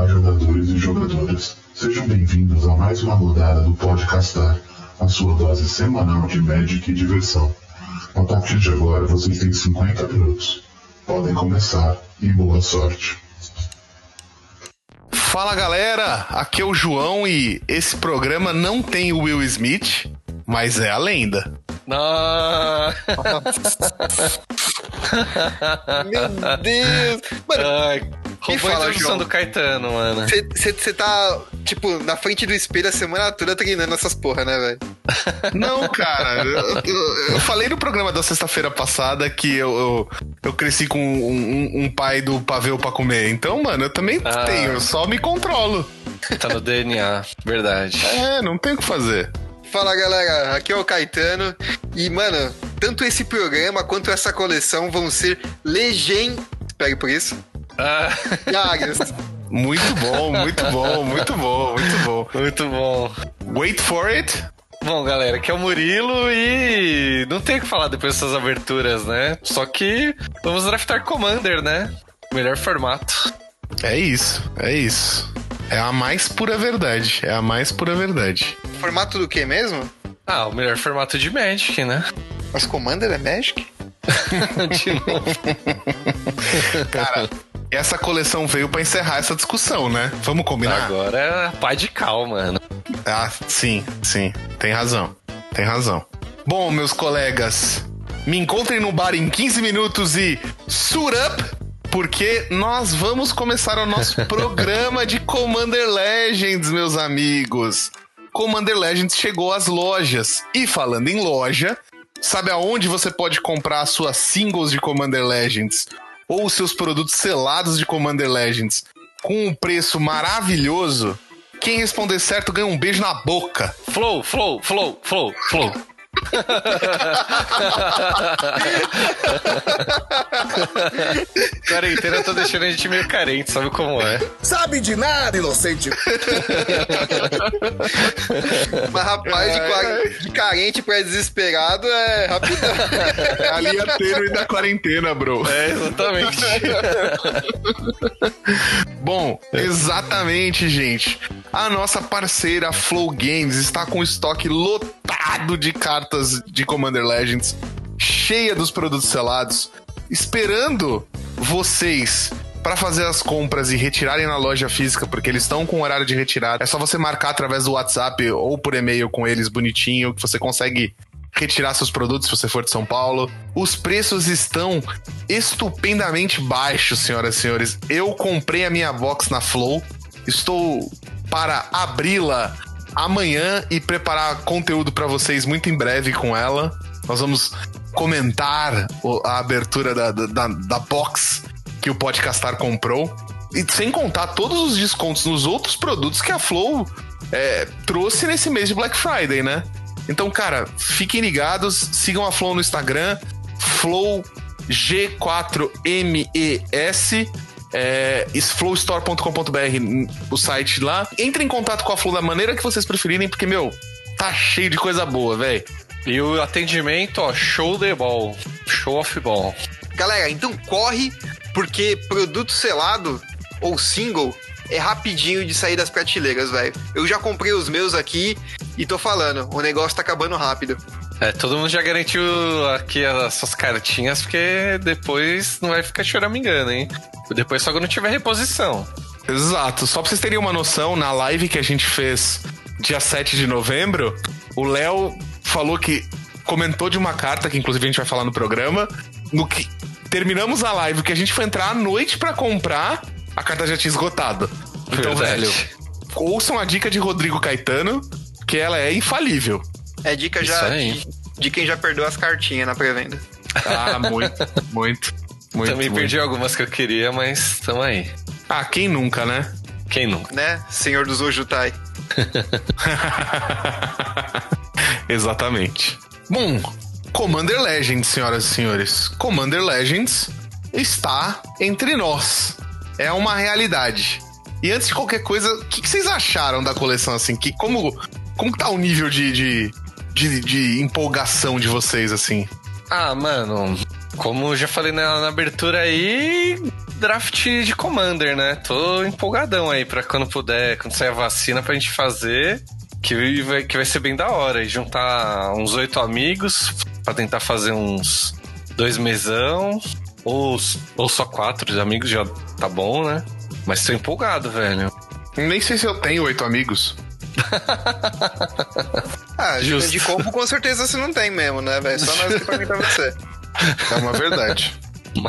Olá, jogadores e jogadoras. Sejam bem-vindos a mais uma rodada do Podcastar, a sua dose semanal de Magic e diversão. A partir de agora, vocês têm 50 minutos. Podem começar e boa sorte. Fala galera, aqui é o João e esse programa não tem o Will Smith, mas é a lenda. Não. Meu Deus! Mano, Ai, quem roubou a fala, introdução João? do Caetano, mano. Você tá, tipo, na frente do espelho a semana toda treinando essas porra, né, velho? Não, cara, eu, eu- eu falei no programa da sexta-feira passada que eu, eu, eu cresci com um, um- um pai do pavê pra comer. Então, mano, eu também Ah. tenho, eu só me controlo. Tá no DNA, verdade. É, não tem o que fazer. Fala, galera. Aqui é o Caetano. E, mano, tanto esse programa quanto essa coleção vão ser legend... Espere por isso. Ah. Muito bom, muito bom, muito bom, muito bom. muito bom. Wait for it. Bom, galera, aqui é o Murilo e não tem o que falar depois dessas aberturas, né? Só que vamos draftar Commander, né? Melhor formato. É isso, é isso. É a mais pura verdade. É a mais pura verdade. Formato do que mesmo? Ah, o melhor formato de Magic, né? Mas Commander é Magic? De novo. Cara, essa coleção veio pra encerrar essa discussão, né? Vamos combinar? Agora é a pá de cal, mano. Ah, sim, sim. Tem razão. Tem razão. Bom, meus colegas, me encontrem no bar em 15 minutos e suit up, porque nós vamos começar o nosso programa de Commander Legends, meus amigos. Commander Legends chegou às lojas. E falando em loja, sabe aonde você pode comprar as suas singles de Commander Legends? Ou seus produtos selados de Commander Legends com um preço maravilhoso? Quem responder certo ganha um beijo na boca. Flow, flow, flow, flow, flow. Quarentena tá deixando a gente meio carente, sabe como é? Sabe de nada, inocente. Mas rapaz, de, qua- de carente pra desesperado é rápido. É a linha tênue da quarentena, bro. É, exatamente. Bom, exatamente, gente. A nossa parceira Flow Games está com estoque lotado de cartas de Commander Legends, cheia dos produtos selados, esperando vocês para fazer as compras e retirarem na loja física, porque eles estão com horário de retirada. É só você marcar através do WhatsApp ou por e-mail com eles bonitinho, que você consegue retirar seus produtos se você for de São Paulo. Os preços estão estupendamente baixos, senhoras e senhores. Eu comprei a minha box na Flow. Estou para abri-la amanhã e preparar conteúdo para vocês muito em breve com ela. Nós vamos comentar a abertura da, da, da- da box que o Podcastar comprou. E sem contar todos os descontos nos outros produtos que a Flow é, trouxe nesse mês de Black Friday, né? Então, cara, fiquem ligados, sigam a Flow no Instagram, Flow G4MES, é, flowstore.com.br, o site lá. Entre em contato com a Flow da maneira que vocês preferirem, porque, meu, tá cheio de coisa boa, velho. E o atendimento, ó, show de ball. Show of ball. Galera, então corre, porque produto selado ou single é rapidinho de sair das prateleiras, velho. Eu já comprei os meus aqui e tô falando, o negócio tá acabando rápido. É, todo mundo já garantiu aqui as suas cartinhas, porque depois não vai ficar choramingando, hein? Depois só quando tiver reposição. Exato. Só pra vocês terem uma noção, na live que a gente fez dia 7 de novembro, o Léo falou que comentou de uma carta que inclusive a gente vai falar no programa, no que terminamos a live que a gente foi entrar à noite pra comprar, a carta já tinha esgotado. Então, Verdade. velho, ouçam a dica de Rodrigo Caetano, que ela é infalível. É dica já de, de quem já perdeu as cartinhas na pré-venda. Ah, muito, muito, muito. Também muito. perdi algumas que eu queria, mas tamo aí. Ah, quem nunca, né? Quem nunca? Né, senhor dos Ojutai? Exatamente. Bom, Commander Legends, senhoras e senhores. Commander Legends está entre nós. É uma realidade. E antes de qualquer coisa, o que, que vocês acharam da coleção assim? Que, como, como tá o nível de, de, de, de empolgação de vocês assim? Ah, mano, como já falei na, na abertura aí, draft de Commander, né? Tô empolgadão aí pra quando puder, quando sair a vacina pra gente fazer. Que vai, que vai ser bem da hora. E juntar uns oito amigos pra tentar fazer uns dois mesão. Ou, ou só quatro amigos já tá bom, né? Mas tô empolgado, velho. Nem sei se eu tenho oito amigos. Ah, Justo. de combo com certeza você não tem mesmo, né, velho? Só nós que perguntar você. É uma verdade.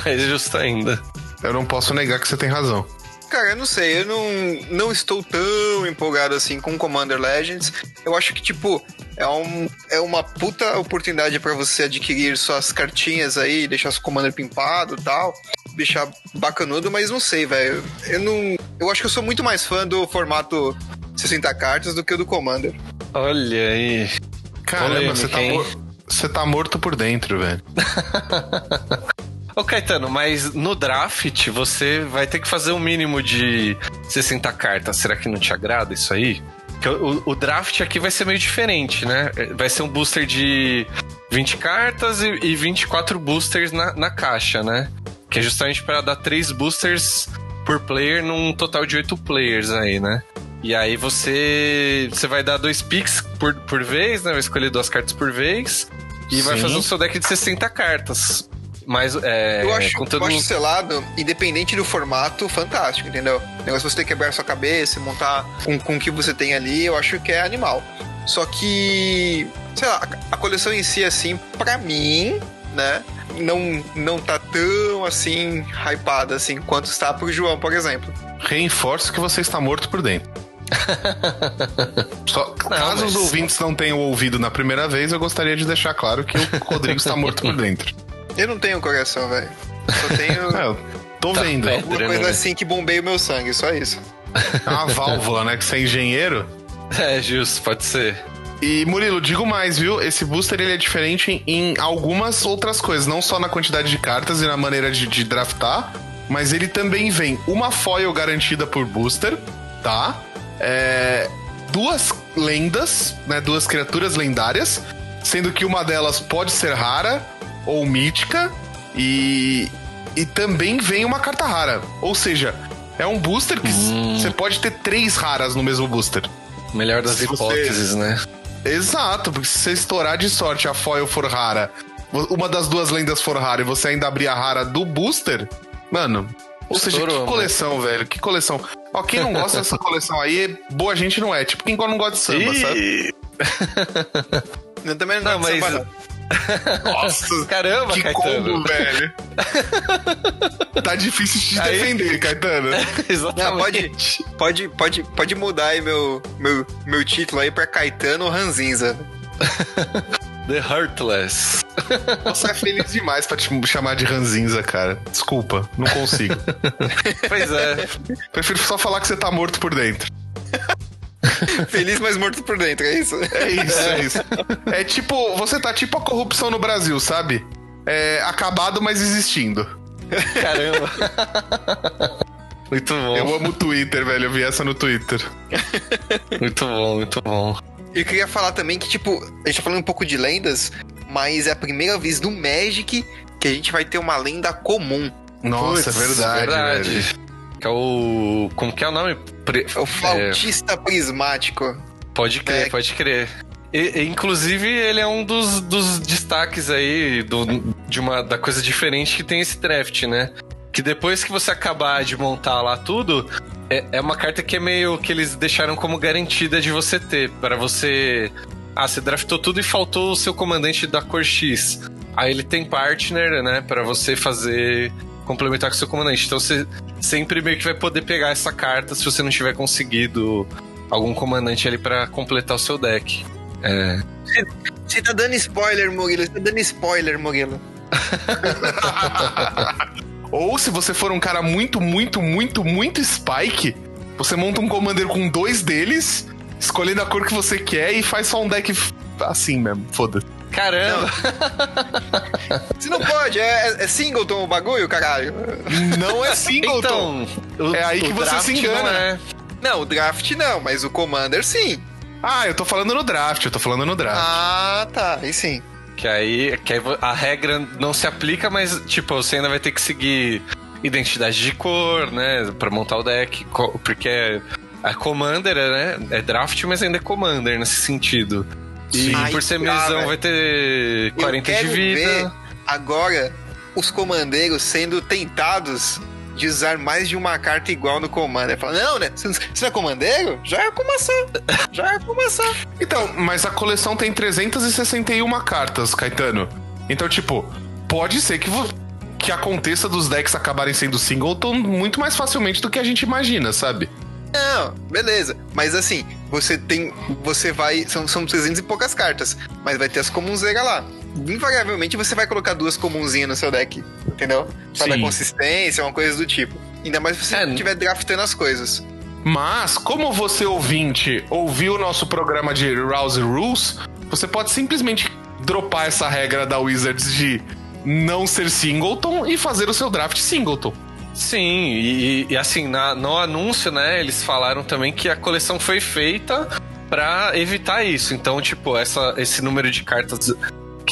Mais justo ainda. Eu não posso negar que você tem razão. Cara, eu não sei, eu não, não estou tão empolgado assim com Commander Legends. Eu acho que, tipo, é, um, é uma puta oportunidade pra você adquirir suas cartinhas aí, deixar seu Commander pimpado e tal, deixar bacanudo, mas não sei, velho. Eu não. Eu acho que eu sou muito mais fã do formato 60 cartas do que o do Commander. Olha aí. Caramba, você tá, você tá morto por dentro, velho. Ô Caetano, mas no draft você vai ter que fazer um mínimo de 60 cartas. Será que não te agrada isso aí? Porque o, o draft aqui vai ser meio diferente, né? Vai ser um booster de 20 cartas e, e 24 boosters na, na caixa, né? Que é justamente para dar 3 boosters por player num total de 8 players aí, né? E aí você, você vai dar dois picks por, por vez, né? Vai escolher duas cartas por vez. E vai Sim. fazer um seu deck de 60 cartas. Mas é, eu acho, conteúdo... eu acho selado, independente do formato, fantástico, entendeu? O negócio de você ter que quebrar sua cabeça, montar com, com o que você tem ali, eu acho que é animal. Só que, sei lá, a, a coleção em si, assim, pra mim, né, não, não tá tão, assim, hypada, assim, quanto está pro João, por exemplo. Reforço que você está morto por dentro. Só, caso os mas- ouvintes não tenham ouvido na primeira vez, eu gostaria de deixar claro que o Rodrigo está morto por dentro. Eu não tenho coração, velho. Só tenho É, eu tô Tá vendo. perto. uma coisa né? assim que bombeia o meu sangue, só isso. É uma válvula, né? Que você é engenheiro. É, justo, pode ser. E Murilo, digo mais, viu? Esse booster ele é diferente em algumas outras coisas, não só na quantidade de cartas e na maneira de, de draftar, mas ele também vem uma foil garantida por booster, tá? É, duas lendas, né? Duas criaturas lendárias, sendo que uma delas pode ser rara ou mítica e e também vem uma carta rara, ou seja, é um booster que Hum. você pode ter três raras no mesmo booster. Melhor das Se você- hipóteses, né? Exato, porque se você estourar de sorte a foil for rara, uma das duas lendas for rara e você ainda abrir a rara do booster, mano. Ou seja, Estourou, que coleção, velho. Que coleção. Ó, quem não gosta dessa coleção aí, boa gente não é. Tipo, quem não gosta de samba, sabe? Ih, Eu também Não, não, gosto de mas- samba, não. Nossa, Caramba, que Caetano. combo, velho. tá difícil de te Aí- defender, Caetano. Exatamente. Pode, pode, pode mudar aí meu, meu, meu título aí pra Caetano Ranzinza. The Heartless. Você é feliz demais pra te chamar de ranzinza, cara. Desculpa, não consigo. Pois é. Prefiro só falar que você tá morto por dentro. Feliz, mas morto por dentro, é isso? É isso, é isso. É tipo, você tá tipo a corrupção no Brasil, sabe? É acabado, mas existindo. Caramba. Muito bom. Eu amo o Twitter, velho. Eu vi essa no Twitter. Muito bom, muito bom. Eu queria falar também que, tipo, a gente tá falando um pouco de lendas, mas é a primeira vez no Magic que a gente vai ter uma lenda comum. Nossa, é Putz, verdade, velho. Que é o. Como que é o nome? Pre- É o flautista prismático. Pode crer, É. pode crer. E- e, inclusive, ele é um dos, dos destaques aí do, de uma da coisa diferente que tem esse draft, né? Que depois que você acabar de montar lá tudo, é, é uma carta que é meio que eles deixaram como garantida de você ter. Para você. Ah, você draftou tudo e faltou o seu comandante da cor X. Aí ele tem partner, né? Pra você fazer. complementar com o seu comandante. Então você sempre meio que vai poder pegar essa carta se você não tiver conseguido algum comandante ali pra completar o seu deck. É. Você tá dando spoiler, Murilo. Você tá dando spoiler, Murilo. Ou se você for um cara muito, muito, muito, muito Spike, você monta um Commander com dois deles, escolhendo a cor que você quer e faz só um deck assim mesmo. Foda-se. Caramba! Você não pode, é, é singleton o bagulho, caralho. Não é singleton. Então, o- É aí que você se engana. não é. Não, o draft não, mas o Commander sim. Ah, eu tô falando no draft, eu tô falando no draft. Ah, tá. Aí sim. Que aí, que aí a regra não se aplica, mas, tipo, você ainda vai ter que seguir identidade de cor, né? Pra montar o deck. Porque é, a Commander, é, né? É draft, mas ainda é Commander nesse sentido. E Sim. por ser Ai, mesão vai ter 40 eu de vida. ver agora os comandeiros sendo tentados de usar mais de uma carta igual no Commander. Fala, não, né? Você não é comandeiro? Já é começar. Já é começar. Então, mas a coleção tem 361 cartas, Caetano. Então, tipo, pode ser que, que aconteça dos decks acabarem sendo singleton muito mais facilmente do que a gente imagina, sabe? Não, beleza. Mas assim, você tem. Você vai. São, são 300 e poucas cartas. Mas vai ter as comunzeiras lá. Invariavelmente você vai colocar duas comunzinhas no seu deck. Entendeu? Pra Sim. dar consistência, uma coisa do tipo. Ainda mais se você É. estiver draftando as coisas. Mas, como você ouvinte ouviu o nosso programa de Rouse Rules, você pode simplesmente dropar essa regra da Wizards de não ser singleton e fazer o seu draft singleton. Sim, e, e, assim, na- no anúncio, né, eles falaram também que a coleção foi feita pra evitar isso. Então, tipo, essa, esse número de cartas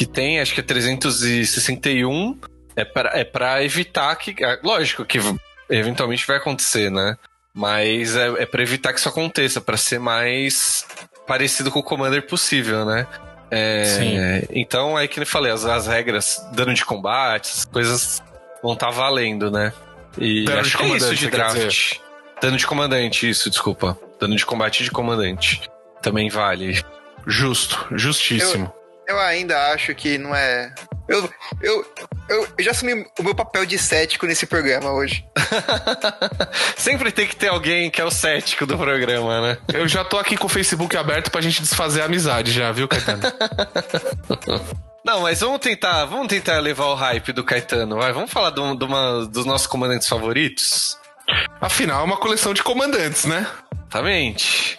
que tem, acho que é 361, é pra, é pra evitar que. é, Lógico que eventualmente vai acontecer, né? Mas é, é pra evitar que isso aconteça, pra ser mais parecido com o Commander possível, né? É, Sim. Então, aí que eu falei, as, as regras, dano de combate, essas coisas vão estar valendo, né? E Dano acho de que é isso comandante, de draft. Dano de comandante, isso, desculpa. Dano de combate de comandante. Também vale. Justo, justíssimo. Eu ainda acho que não é. Eu, eu, eu, eu já assumi o meu papel de cético nesse programa hoje. Sempre tem que ter alguém que é o cético do programa, né? Eu já tô aqui com o Facebook aberto pra gente desfazer a amizade já, viu, Caetano? Não, mas vamos tentar, vamos tentar levar o hype do Caetano, vai. Vamos falar um- de uma- dos nossos comandantes favoritos? Afinal, é uma coleção de comandantes, né? Exatamente.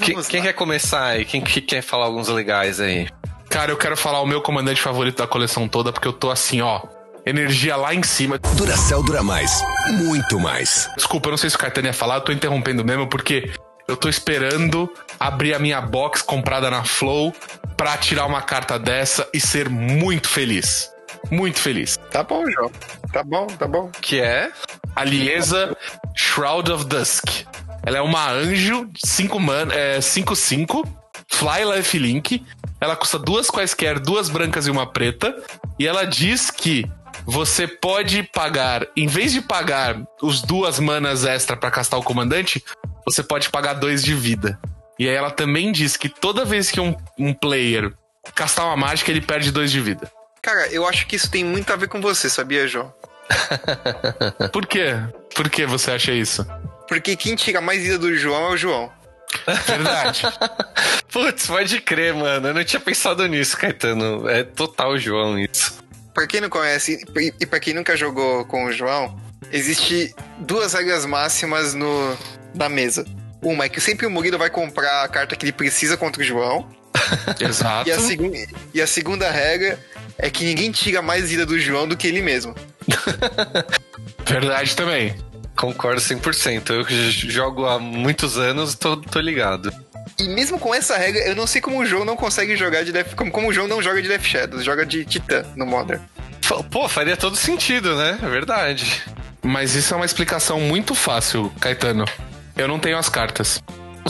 Que- Vamos quem lá. quer começar aí? Quem que quer falar alguns legais aí? Cara, eu quero falar o meu comandante favorito da coleção toda, porque eu tô assim, ó. Energia lá em cima. Duracell dura mais. Muito mais. Desculpa, eu não sei se o Caetano ia falar, eu tô interrompendo mesmo, porque eu tô esperando abrir a minha box comprada na Flow pra tirar uma carta dessa e ser muito feliz. Muito feliz. Tá bom, João. Tá bom, tá bom. Que é? A Liesa Shroud of Dusk. Ela é uma anjo 5 man, é 5-5, Fly Life Link. Ela custa duas quaisquer, duas brancas e uma preta. E ela diz que você pode pagar, em vez de pagar os duas manas extra pra castar o comandante, você pode pagar dois de vida. E aí ela também diz que toda vez que um, um player castar uma mágica, ele perde dois de vida. Cara, eu acho que isso tem muito a ver com você, sabia, João? Por quê? Por que você acha isso? Porque quem tira mais vida do João é o João. Verdade. Putz, pode crer, mano. Eu não tinha pensado nisso, Caetano. É total João isso. Pra quem não conhece e- pra quem nunca jogou com o João, existe duas regras máximas no, na mesa. Uma é que sempre o Murilo vai comprar a carta que ele precisa contra o João. Exato. E a, e a segunda regra é que ninguém tira mais vida do João do que ele mesmo. Verdade também. Concordo 100%. Eu jogo há muitos anos, tô, tô ligado. E mesmo com essa regra, eu não sei como o João não consegue jogar de Death... Como, como o João não joga de Death Shadows, joga de Titã no Modern. Pô, faria todo sentido, né? É verdade. Mas isso é uma explicação muito fácil, Caetano. Eu não tenho as cartas.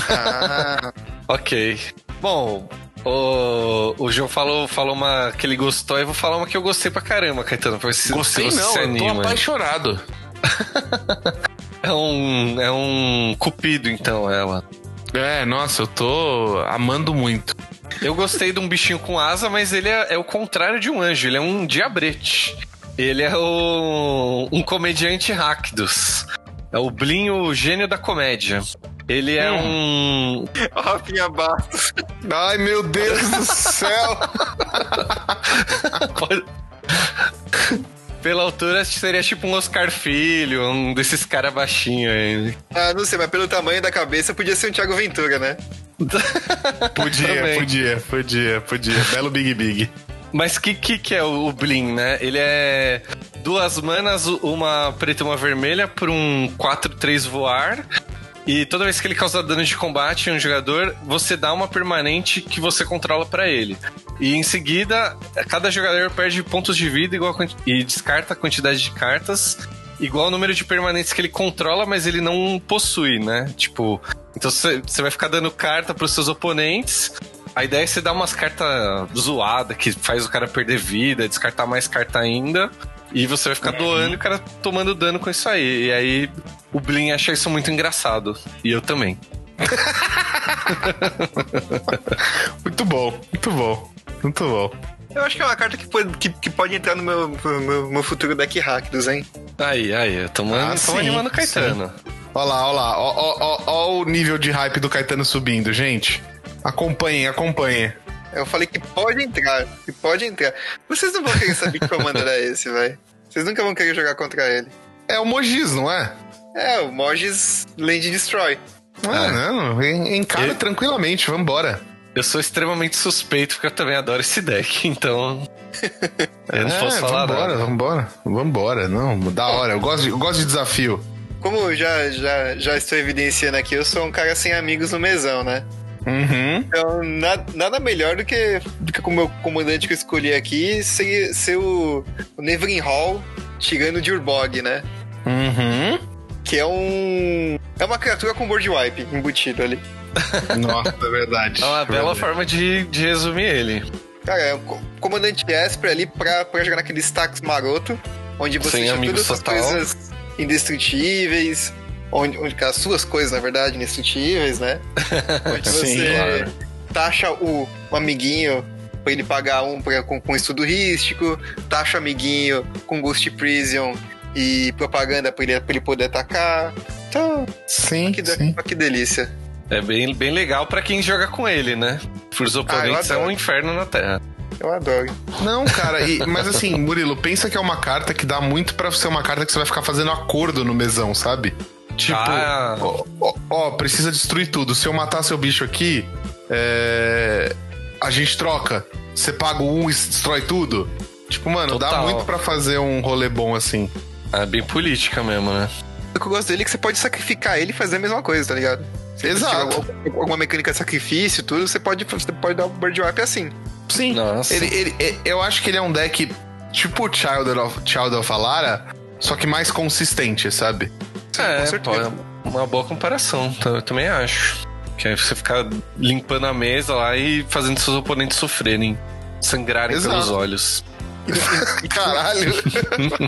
Ah, Ok. Bom, o, o João falou, falou uma que ele gostou, eu vou falar uma que eu gostei pra caramba, Caetano. Pra se, Gostei se você não, se eu tô apaixonado. É um, é um cupido, então, ela. É, nossa, eu tô amando muito. Eu gostei de um bichinho com asa, mas ele é, é o contrário de um anjo, ele é um diabrete. Ele é o, um comediante Rakdos. É o Blin, o gênio da comédia. Ele é um. o Rafinha Bastos. Ai, meu Deus do céu! Pela altura, seria tipo um Oscar Filho, um desses caras baixinhos aí. Ah, não sei, mas pelo tamanho da cabeça podia ser um Thiago Ventura, né? Podia, podia, podia, podia. Belo Big Big. Mas que que, que é o, o Blin, né? Ele é duas manas, uma preta e uma vermelha, por um 4-3 voar. E toda vez que ele causa dano de combate em um jogador, você dá uma permanente que você controla pra ele. E em seguida, cada jogador perde pontos de vida igual e descarta a quantidade de cartas igual o número de permanentes que ele controla, mas ele não possui, né? Tipo, então você vai ficar dando carta pros seus oponentes. A ideia é você dar umas cartas zoadas que faz o cara perder vida, descartar mais carta ainda. E você vai ficar doando e o cara tomando dano com isso aí. E aí o Blin acha isso muito engraçado. E eu também. muito bom, muito bom, muito bom. Eu acho que é uma carta que pode, que, que pode entrar no meu, meu, meu futuro deck Rakdos, hein? Aí, aí, tamo, Ah, tamo sim, animando o Caetano. Olha lá, olha lá, ó, ó, ó, ó o nível de hype do Caetano subindo, gente. Acompanhem, acompanhem. Eu falei que pode entrar, que pode entrar. Vocês não vão querer saber que comando era esse, velho. Vocês nunca vão querer jogar contra ele. É o Mogiz, não é? É, o Mogis Land Destroy. Ah, É. não, en- encara E- tranquilamente, vambora. Eu sou extremamente suspeito porque eu também adoro esse deck, então. Eu não É, posso falar vambora, nada. vambora, vambora. Não, da hora, eu gosto de, eu gosto de desafio. Como eu já, já, já estou evidenciando aqui, eu sou um cara sem amigos no mesão, né? Uhum. Então, na- nada melhor do que, do que o meu comandante que eu escolhi aqui ser, ser o, o Neverin Hall tirando de Urbog, né? Uhum. Que é um. É uma criatura com board wipe embutido ali. Nossa, é verdade. É uma bela Verdade. forma de, de resumir ele. Cara, é o co- comandante Esper ali pra, pra jogar naquele stacks maroto, onde você Sem tinha amigos todas as coisas indestrutíveis, onde, onde as suas coisas, na verdade, indestrutíveis, né? Onde você Sim, claro. taxa o, o amiguinho pra ele pagar um pra, com, com estudo rístico, taxa o amiguinho com Ghost Prison e propaganda pra ele, pra ele poder atacar. Então, Sim, que, sim. que delícia. É bem, bem legal pra quem joga com ele, né? Pros oponentes é adoro. um inferno na Terra. Eu adoro. Não, cara, e- mas assim, Murilo, pensa que é uma carta que dá muito pra ser uma carta que você vai ficar fazendo acordo no mesão, sabe? Tipo, Ah. ó, ó, ó, precisa destruir tudo. Se eu matar seu bicho aqui, é, a gente troca. Você paga um e destrói tudo. Tipo, mano, dá Total. muito pra fazer um rolê bom assim. É bem política mesmo, né? O que eu gosto dele é que você pode sacrificar ele e fazer a mesma coisa, tá ligado? Se você Exato. alguma mecânica de sacrifício, tudo, você pode, você pode dar o bird wipe assim. Sim. Nossa. Ele, ele- e- eu acho que ele é um deck tipo o Child of, Child of Alara, só que mais consistente, sabe? É, com certeza. pô, é uma boa comparação, tá? eu também acho. Que aí você ficar limpando a mesa lá e fazendo seus oponentes sofrerem, sangrarem Exato. pelos olhos. Caralho.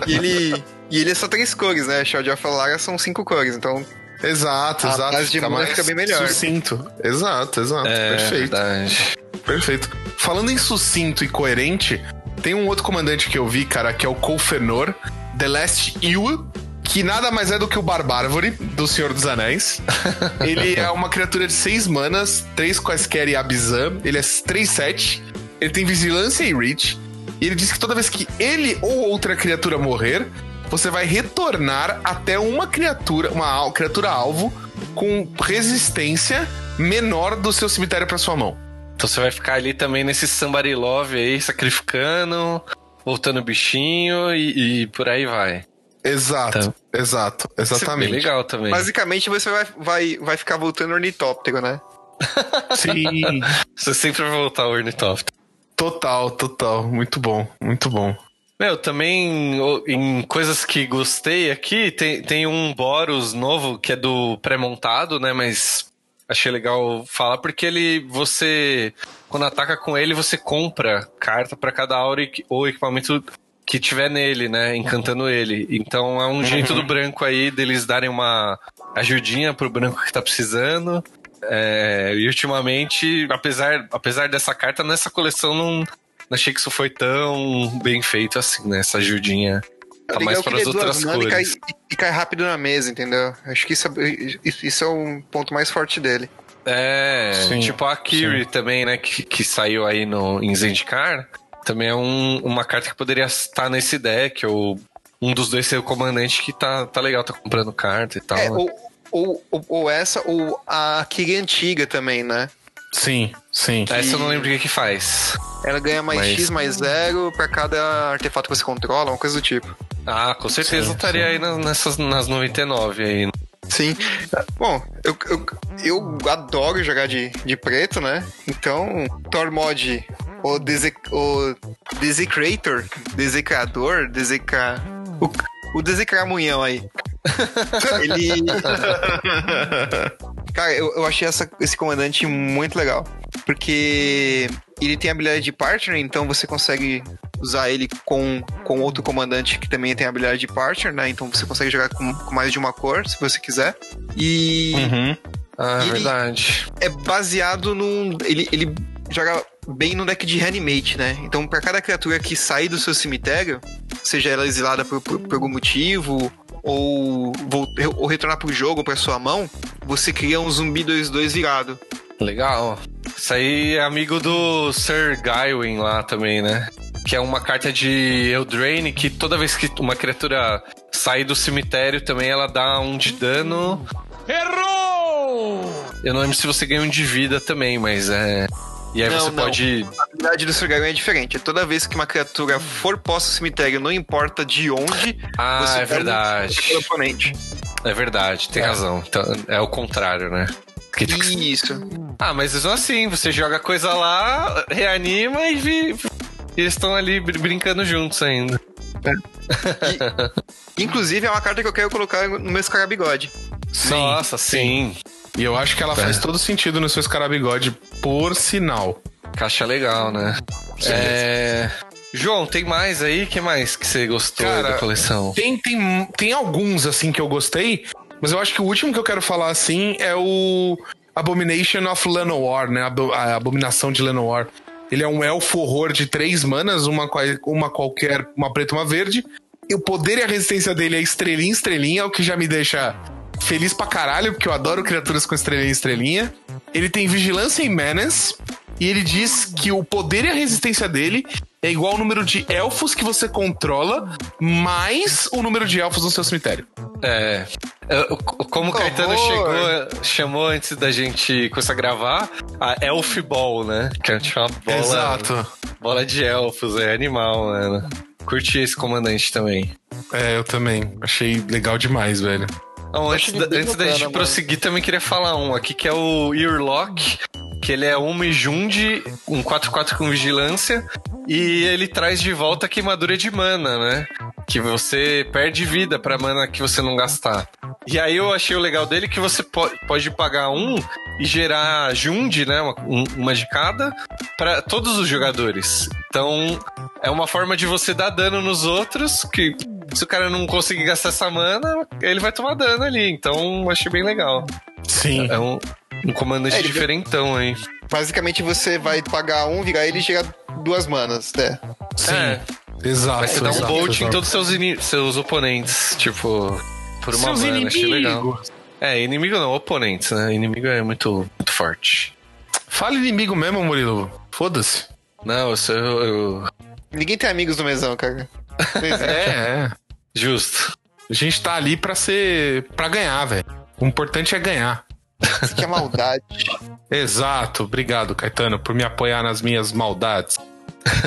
E ele, e ele é só três cores, né? Shard of Alara são cinco cores, então exato, exato. base de mana fica bem melhor. Sucinto. Exato, exato. É, Perfeito. verdade. Perfeito. Falando em sucinto e coerente, tem um outro comandante que eu vi, cara, que é o Colfenor, The Last Ewe, que nada mais é do que o Barbárvore do Senhor dos Anéis. Ele é uma criatura de seis manas, três quaisquer e Abizam. Ele é 3-7. Ele tem vigilância e reach. E ele diz que toda vez que ele ou outra criatura morrer, você vai retornar até uma criatura, uma criatura alvo com resistência menor do seu cemitério para sua mão. Então você vai ficar ali também nesse somebody love aí, sacrificando, voltando bichinho e, e por aí vai. Exato, Tá. exato, Isso é exatamente. bem legal também. basicamente você vai, vai, vai ficar voltando ornitóptero, né? Sim, Você sempre vai voltar ao Ornithopter. total, total. Muito bom, muito bom. Meu, também em coisas que gostei aqui, tem, tem um Boros novo que é do pré-montado, né? Mas achei legal falar porque ele, você, quando ataca com ele, você compra carta pra cada aura ou equipamento que tiver nele, né? Encantando ele. Então é um jeito do branco aí deles darem uma ajudinha pro branco que tá precisando. É, e ultimamente, apesar, apesar dessa carta, nessa coleção não, não achei que isso foi tão bem feito assim, né? Essa ajudinha tá mais para as é outras mana e cai, cores. e cai rápido na mesa, entendeu? Acho que isso é, isso é um ponto mais forte dele. É, Sim, tipo a Kiri também, né? Que, que saiu aí no, em Zendikar. Também é um- uma carta que poderia estar nesse deck, ou um dos dois ser o comandante que tá, tá legal, tá comprando carta e tal. É, ou, ou, ou, ou essa, ou a Kiri antiga também, né? Sim, sim. Essa eu não lembro o que que faz. Ela ganha mais Mas- X mais zero pra cada artefato que você controla, uma coisa do tipo. Ah, com certeza Sim, estaria aí na- nessas, nas 99 aí. Sim. Bom, eu, eu, eu adoro jogar de, de preto, né? Então, Tormod, o, dese, o Desecrator, Desecrador, Deseca... O, o Desecramunhão aí. Ele. Cara, eu, eu achei essa- esse comandante muito legal. Porque ele tem habilidade de partner, então você consegue usar ele com, com outro comandante que também tem habilidade de partner, né? Então você consegue jogar com, com mais de uma cor, se você quiser. E Uhum. Ah, Ele- verdade. é baseado num. Ele, ele joga bem no deck de reanimate, né? Então, pra cada criatura que sair do seu cemitério, seja ela exilada por, por, por algum motivo, ou, vol- ou retornar pro jogo ou pra sua mão, você cria um zumbi 2-2 virado. Legal. Isso aí é amigo do Sir Gawain lá também, né? Que é uma carta de Eldraine que toda vez que uma criatura sai do cemitério também ela dá um de dano. Errou! Eu não lembro se você ganha um de vida também, mas é. E aí Não, você não. pode. A habilidade do Surgarion é diferente. Toda vez que uma criatura for posta ao cemitério, não importa de onde, Ah, você é verdade. oponente. É verdade, tem razão. Então, é o contrário, né? Que- Isso. Ah, mas mesmo assim, você joga coisa lá, reanima e, vi- e eles estão ali br- brincando juntos ainda. Inclusive, é uma carta que eu quero colocar no meu Scarabigode. Sim. Nossa, sim. E eu acho que ela faz todo sentido no seu escarabigode, por sinal. Caixa legal, né? É... João, tem mais aí? que mais que você gostou Cara, da coleção? Tem, tem, tem alguns, assim, que eu gostei, mas eu acho que o último que eu quero falar, assim, é o Abomination of Llanowar, né? A Abominação de Llanowar. Ele é um elfo horror de três manas, uma, uma qualquer, uma preta uma verde. E o poder e a resistência dele é estrelinha em estrelinha, o que já me deixa feliz pra caralho, porque eu adoro criaturas com estrelinha em estrelinha. Ele tem vigilância e menace, e ele diz que o poder e a resistência dele é igual ao número de elfos que você controla, mais o número de elfos no seu cemitério. É. eu- Como o Caetano chegou, chamou antes da gente começar a gravar, a Elf Ball, né? Que é tipo uma bola, bola de elfos, é animal, mano. Curti esse comandante também. É, eu também. Achei legal demais, velho. Não, antes, da, antes da gente mano. prosseguir, também queria falar um aqui, que é o Earlock, que ele é uma Junde, um 4-4 com vigilância, e ele traz de volta a queimadura de mana, né? Que você perde vida pra mana que você não gastar. E aí eu achei o legal dele que você po- pode pagar um e gerar Junde, né? Uma, um- uma de cada, pra todos os jogadores. Então, é uma forma de você dar dano nos outros, que se o cara não conseguir gastar essa mana, ele vai tomar dano ali. Então, achei bem legal. Sim. É um, um comandante É, diferentão aí. Basicamente, você vai pagar um, virar ele e chegar duas manas, né? Sim. É, Exato. vai você dar um exato, bolt em exato. todos os seus, seus oponentes, tipo, por uma Seus mana. Achei legal. inimigos. É, inimigo não, oponentes, né? Inimigo é muito, muito forte. Fala inimigo mesmo, Murilo. Foda-se. Não, eu sou. Eu, eu- Ninguém tem amigos no mesão, cara. Pois é. É, é. Justo. A gente tá ali pra ser. pra ganhar, velho. O importante é ganhar. Isso aqui é maldade. Exato. Obrigado, Caetano, por me apoiar nas minhas maldades.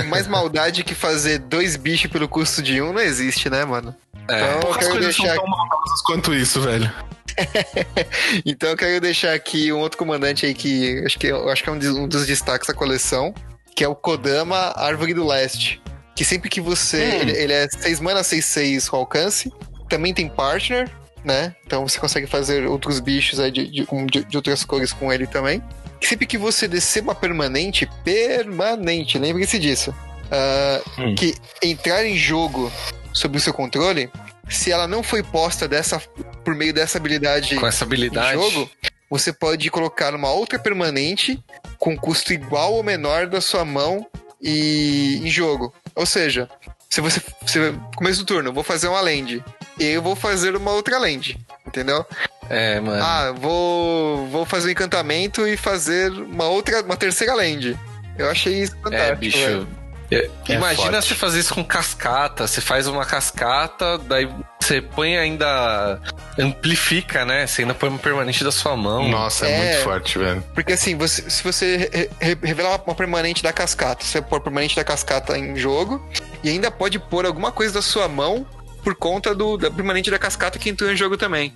Mais maldade que fazer dois bichos pelo custo de um não existe, né, mano? É. Então eu Poucas quero coisas deixar são tão maldosas quanto isso, velho. Então eu quero deixar aqui um outro comandante aí que acho que, eu acho que é um, dos- um dos destaques da coleção, que é o Kodama Árvore do Leste. Que sempre que você. Hum. Ele, ele é 6 mana, 6, 6 com alcance. Também tem partner, né? Então você consegue fazer outros bichos aí de, de, de- de outras cores com ele também. Sempre que você descer uma permanente, permanente, lembre-se disso. ah, Hum. Que entrar em jogo sob o seu controle, se ela não foi posta dessa, por meio dessa habilidade Com essa habilidade. jogo, você pode colocar uma outra permanente com custo igual ou menor da sua mão e em jogo. Ou seja, se você, você começo do turno, vou fazer uma land, e eu vou fazer uma outra land, entendeu? É, mano. Ah, vou vou fazer um encantamento e fazer uma outra, uma terceira land. Eu achei isso fantástico. é, bicho. velho. É, Imagina forte. você fazer isso com cascata. Você faz uma cascata, daí você põe ainda. Amplifica, né? Você ainda põe uma permanente da sua mão. Nossa, é, É. muito forte, velho. Porque assim, você- se você re- re- revelar uma- uma permanente da cascata, você pôr permanente da cascata em jogo e ainda pode pôr alguma coisa da sua mão por conta do, da permanente da cascata que entrou em jogo também.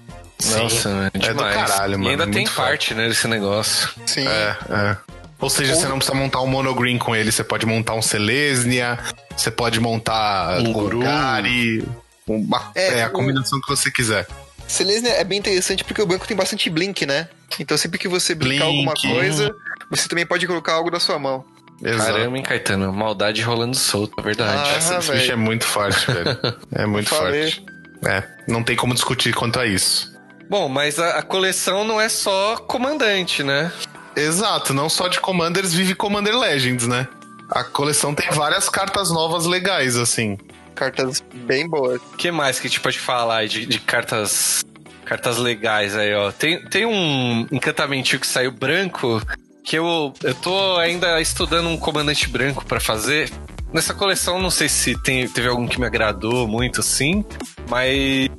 Nossa, mano, É do demais. caralho, mano, E ainda é tem muito parte, né, desse negócio. Sim. É, é. Ou seja, Ou- você não precisa montar um monogreen com ele, você pode montar um Selesnia, você pode montar Um um Guru. Golgari. Uma, É, é, a o- combinação que você quiser. Selesnya é bem interessante porque o branco tem bastante blink, né? Então sempre que você brincar Blink. alguma coisa, você também pode colocar algo na sua mão. Exato. Caramba, hein, Caetano? Maldade rolando solto, é verdade. Ah, Essa, esse velho. bicho é muito forte, velho. É muito forte. É, não tem como discutir quanto a isso. Bom, mas a, a coleção não é só comandante, né? Exato, não só de Commanders vive Commander Legends, né? A coleção tem várias cartas novas legais, assim. Cartas bem boas. O que mais que a gente pode falar aí de, de cartas cartas legais aí, ó? Tem, tem um encantamentinho que saiu branco que eu, eu tô ainda estudando um comandante branco pra fazer. Nessa coleção, não sei se tem, teve algum que me agradou muito, assim, mas.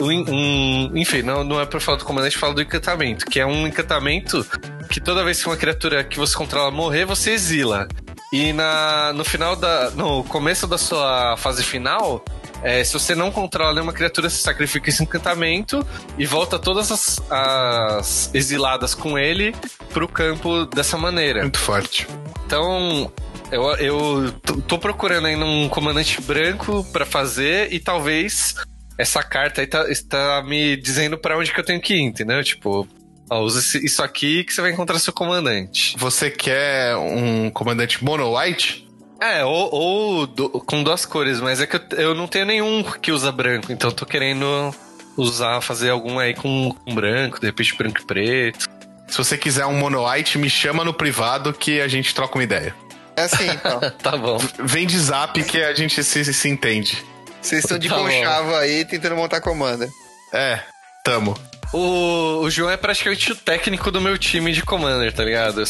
Um, um- enfim, não, não é pra falar do comandante, falo do encantamento, que é um encantamento que toda vez que uma criatura que você controla morrer, você exila. E na, no final da. No começo da sua fase final, é, se você não controla nenhuma criatura, você sacrifica esse encantamento e volta todas as, as exiladas com ele pro campo dessa maneira. Muito forte. Então, eu, eu tô- procurando ainda um comandante branco pra fazer e talvez essa carta aí tá, está me dizendo pra onde que eu tenho que ir, entendeu? Tipo, ó, usa isso aqui que você vai encontrar seu comandante. Você quer um comandante mono white? É, ou, ou do- com duas cores, mas é que eu, eu não tenho nenhum que usa branco, então eu tô querendo usar, fazer algum aí com, com branco, de repente branco e preto. Se você quiser um mono white, me chama no privado que a gente troca uma ideia. É assim, então. Tá bom. Vem de zap que a gente se, se entende. Vocês estão de Tá conchava aí tentando montar comanda. É, tamo. O, o João é praticamente o técnico do meu time de Commander, tá ligado?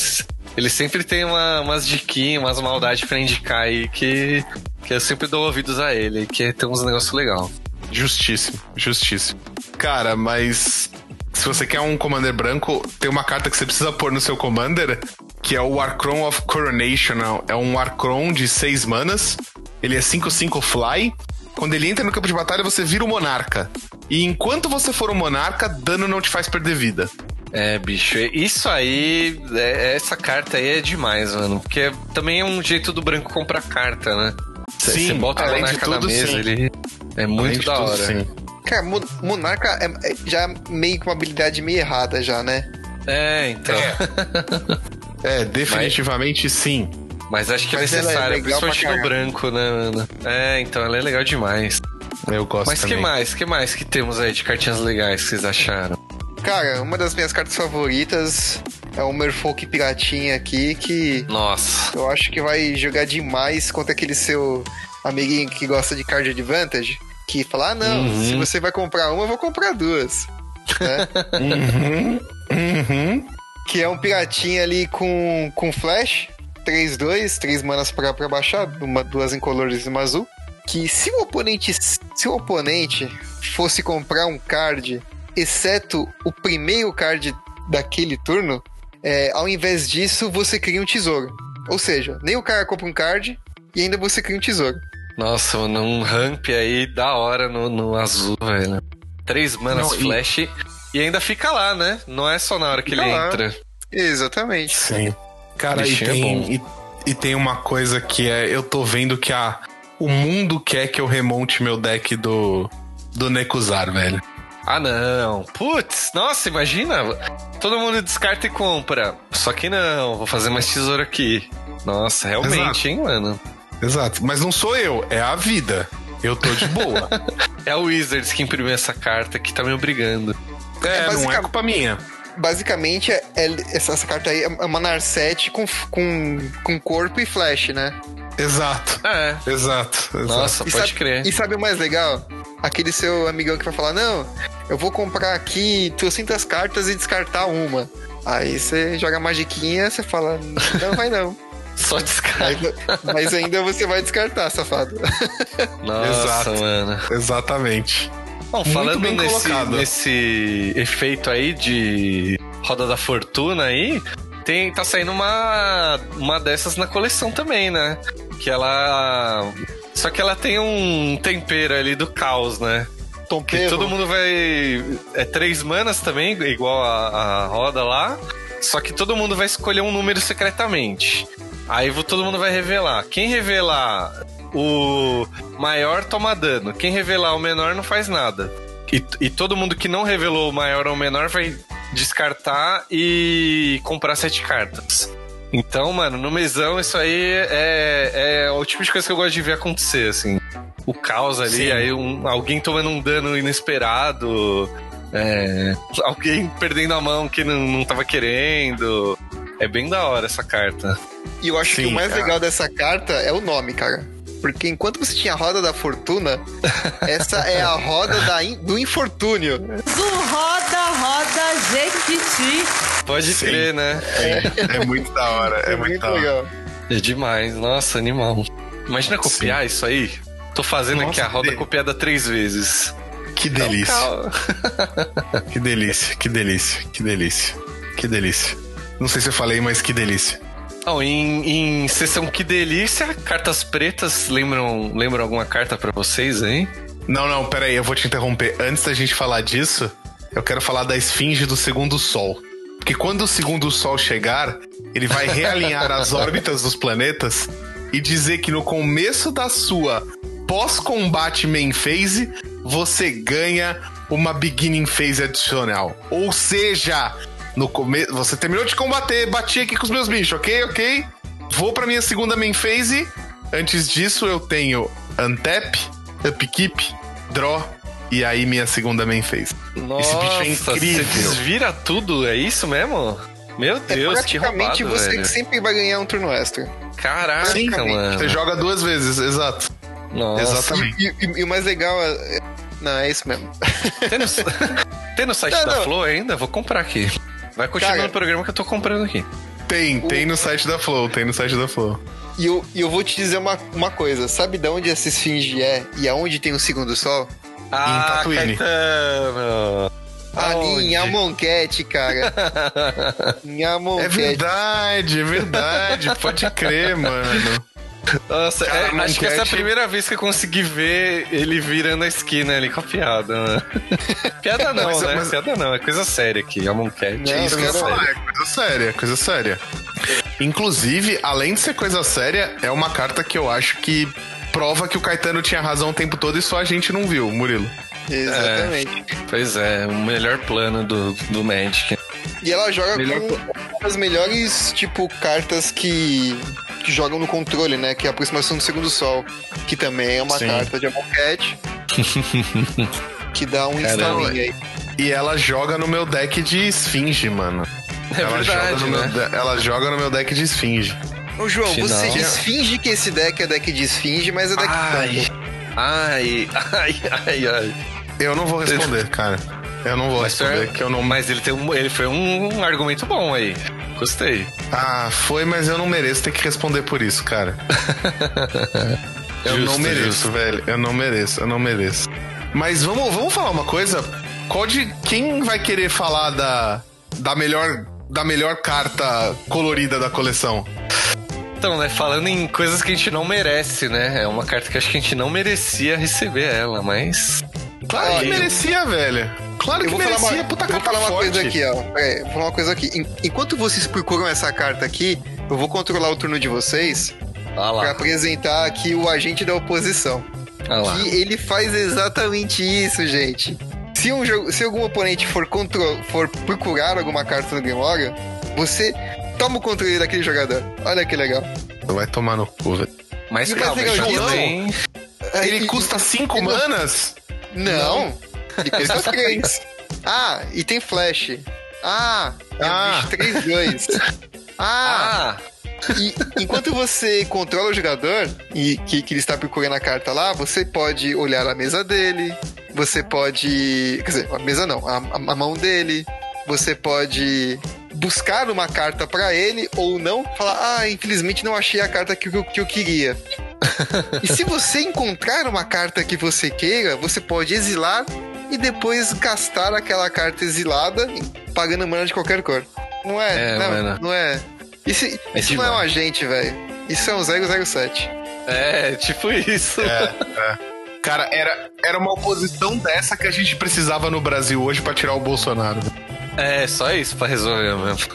Ele sempre tem uma, umas diquinhas, umas maldades pra indicar aí que, que eu sempre dou ouvidos a ele, que tem uns negócios legais. Justíssimo, justíssimo. Cara, mas se você quer um Commander branco, tem uma carta que você precisa pôr no seu Commander, que é o Archron of Coronation. É um Archron de 6 manas. Ele é 5-5 fly. Quando ele entra no campo de batalha, você vira o Monarca. E enquanto você for o Monarca, dano não te faz perder vida. É, bicho, isso aí, é- essa carta aí é demais, mano. Porque também é um jeito do branco comprar carta, né? Cê- Sim, Você bota o além de tudo, mesa, sim. ele é muito da tudo, hora. sim. Cara, Mo- Monarca é, é já meio com uma habilidade meio errada já, né? É, então. É, definitivamente sim. Mas acho que é Mas é necessário, pra principalmente no branco, né, mano? É, então ela é legal demais. Eu gosto Mas também. que mais? que mais que temos aí de cartinhas legais que vocês acharam? Cara, uma das minhas cartas favoritas é o Merfolk Piratinha aqui, que Nossa. eu acho que vai jogar demais contra aquele seu amiguinho que gosta de card advantage. Que fala, ah não, Uhum. se você vai comprar uma, eu vou comprar duas. né? Uhum, uhum. que é um piratinha ali com, com flash, 3-2, 3 manas pra, pra baixar, uma, duas incolores e uma azul. Que se o oponente. Se o oponente fosse comprar um card, exceto o primeiro card daquele turno, é, ao invés disso, você cria um tesouro. Ou seja, nem o cara compra um card e ainda você cria um tesouro. Nossa, mano, um ramp aí da hora no, no azul, velho. Três manas Não, e- flash. E... ainda fica lá, né? Não é só na hora que Fica ele lá. entra. Exatamente. Sim. Cara, e é bom. tem, e, e tem uma coisa que é. Eu tô vendo que a, o mundo quer que eu remonte meu deck do. Do Nekuzar, velho. Ah, não. Putz, nossa, imagina. Todo mundo descarta e compra. Só que não, vou fazer mais tesouro aqui. Nossa, realmente, Exato. hein, mano. Exato. Mas não sou eu, é a vida. Eu tô de boa. É o Wizards que imprimiu essa carta que tá me obrigando. é, não é culpa minha. Basicamente, é- é- essa, essa carta aí é uma Narset com, com, com corpo e flash, né? Exato. É. Exato. exato. Nossa, E pode sabe- crer. E sabe o mais legal? Aquele seu amigão que vai falar, não, eu vou comprar aqui 300 cartas e descartar uma. Aí você joga a magiquinha, você fala, não vai não. Só descarta. Mas, ainda você vai descartar, safado. Nossa, Exato. mano. Exatamente. Bom, falando nesse, colocado. nesse efeito aí de roda da fortuna aí, tem, tá saindo uma, uma dessas na coleção também, né? Que ela. Só que ela tem um tempero ali do caos, né? Que todo mundo vai. É três manas também, igual a, a roda lá. Só que todo mundo vai escolher um número secretamente. Aí todo mundo vai revelar. Quem revelar o maior toma dano. Quem revelar o menor não faz nada. E, e todo mundo que não revelou o maior ou o menor vai descartar e comprar sete cartas. Então, mano, no mesão isso aí é, é o tipo de coisa que eu gosto de ver acontecer, assim. O caos ali, Sim. aí um, alguém tomando um dano inesperado, é, alguém perdendo a mão que não, não tava querendo. É bem da hora essa carta. E eu acho que Sim, o mais cara. legal dessa carta é o nome, cara. Porque enquanto você tinha a roda da fortuna, essa é a roda da in- do infortúnio. Do Roda Roda Jequiti. Pode Sim. crer, né? É muito da hora, é, muito, da hora. legal. É demais, nossa, animal. Imagina copiar isso aí. Tô fazendo aqui Nossa, a roda que- copiada três vezes. Que delícia. Que delícia, que delícia, que delícia, que delícia. Não sei se eu falei, mas que delícia. Oh, em, em sessão que delícia, cartas pretas lembram, lembram alguma carta pra vocês aí? Não, não, peraí, eu vou te interromper. Antes da gente falar disso, eu quero falar da esfinge do segundo sol. Porque quando o segundo sol chegar, ele vai realinhar as órbitas dos planetas e dizer que no começo da sua pós-combate main phase, você ganha uma beginning phase adicional. Ou seja, no começo, você terminou de combater, bati aqui com os meus bichos, ok? Ok? Vou pra minha segunda main phase. Antes disso, eu tenho Untap, Upkeep, Draw e aí minha segunda main phase. Nossa, bicho é incrível. Você desvira tudo, é isso mesmo? Meu É Deus, que praticamente roubado, você velho. que sempre vai ganhar um turno extra. Caraca, Basicamente, mano. Você joga duas vezes, exato. Nossa. Exatamente. E, e- e o mais legal é. Não, é isso mesmo. Tem no, tem no site Não, da não. Flow ainda? Vou comprar aqui. Vai continuar Cara. no programa que eu tô comprando aqui. Tem, tem no site da Flow, tem no site da Flow. E eu, e eu vou te dizer uma, uma coisa: sabe de onde essa esfinge é e aonde tem o segundo sol? Ah, Tatooine. Caetano. Ali Aonde? em Amonkhet, cara. em É Amonkhet. verdade, é verdade. Pode crer, mano. Nossa, Cara, é, acho que essa é a primeira vez que eu consegui ver ele virando a esquina ali com a piada, né? piada não, Mas- né? mas- Piada não, é coisa séria aqui, a Moncat. É isso que eu falar, é coisa séria, coisa séria. Inclusive, além de ser coisa séria, é uma carta que eu acho que prova que o Caetano tinha razão o tempo todo e só a gente não viu, Murilo. Exatamente. Pois é, o melhor plano do, do Magic. E ela joga Melhor com as melhores, tipo, cartas que, que jogam no controle, né? Que é a aproximação do segundo sol. Que também é uma Sim. carta de Amonkhet. que dá um Caramba. instalinho aí. E ela joga no meu deck de esfinge, mano. É ela, joga verdade, no meu né? de- ela joga no meu deck de esfinge. Ô, João, Final. você desfinge que esse deck é deck de esfinge, mas é deck Ai, ai, ai, ai, ai. Eu não vou responder, cara. Eu não vou Mas, responder, que eu não. mas ele, tem um, ele foi um, um argumento bom aí. Gostei. Ah, foi, mas eu não mereço ter que responder por isso, cara. eu Justo, não mereço, justo. velho. Eu não mereço, eu não mereço. Mas vamos, vamos falar uma coisa. Qual de quem vai querer falar da, da melhor da melhor carta colorida da coleção? Então, né, falando em coisas que a gente não merece, né? É uma carta que acho que a gente não merecia receber ela, mas. Claro que merecia, velho. Claro Eu que vou falar merecia, uma, puta eu vou carta falar uma forte. coisa aqui, ó. Peraí, vou falar uma coisa aqui. En- Enquanto vocês procuram essa carta aqui, eu vou controlar o turno de vocês pra lá, apresentar aqui o agente da oposição. lá. Que ele faz exatamente isso, gente. Se, um jogo, se algum oponente for, contro, for procurar alguma carta no Grimório, você toma o controle daquele jogador. Olha que legal. Vai tomar no cu, velho. Mas E calma, legal. Ele custa 5 ele não- manas? Não, ele custa 3. Ah, e tem flash. Ah, é Ah. um bicho 3-2. Ah, Ah, e enquanto você controla o jogador e que, que ele está procurando a carta lá, você pode olhar a mesa dele, você pode. Quer dizer, a mesa não, a- a mão dele, você pode buscar uma carta pra ele ou não, falar, ah, infelizmente não achei a carta que, eu- que eu queria. e se você encontrar uma carta que você queira, você pode exilar e depois gastar aquela carta exilada pagando mana de qualquer cor. Não é? É, não, mano. não é. Isso, É isso não é um agente, velho. Isso é um 007. é, tipo isso. É, é. Cara, era, era uma oposição dessa que a gente precisava no Brasil hoje pra tirar o Bolsonaro. É, só isso pra resolver mesmo.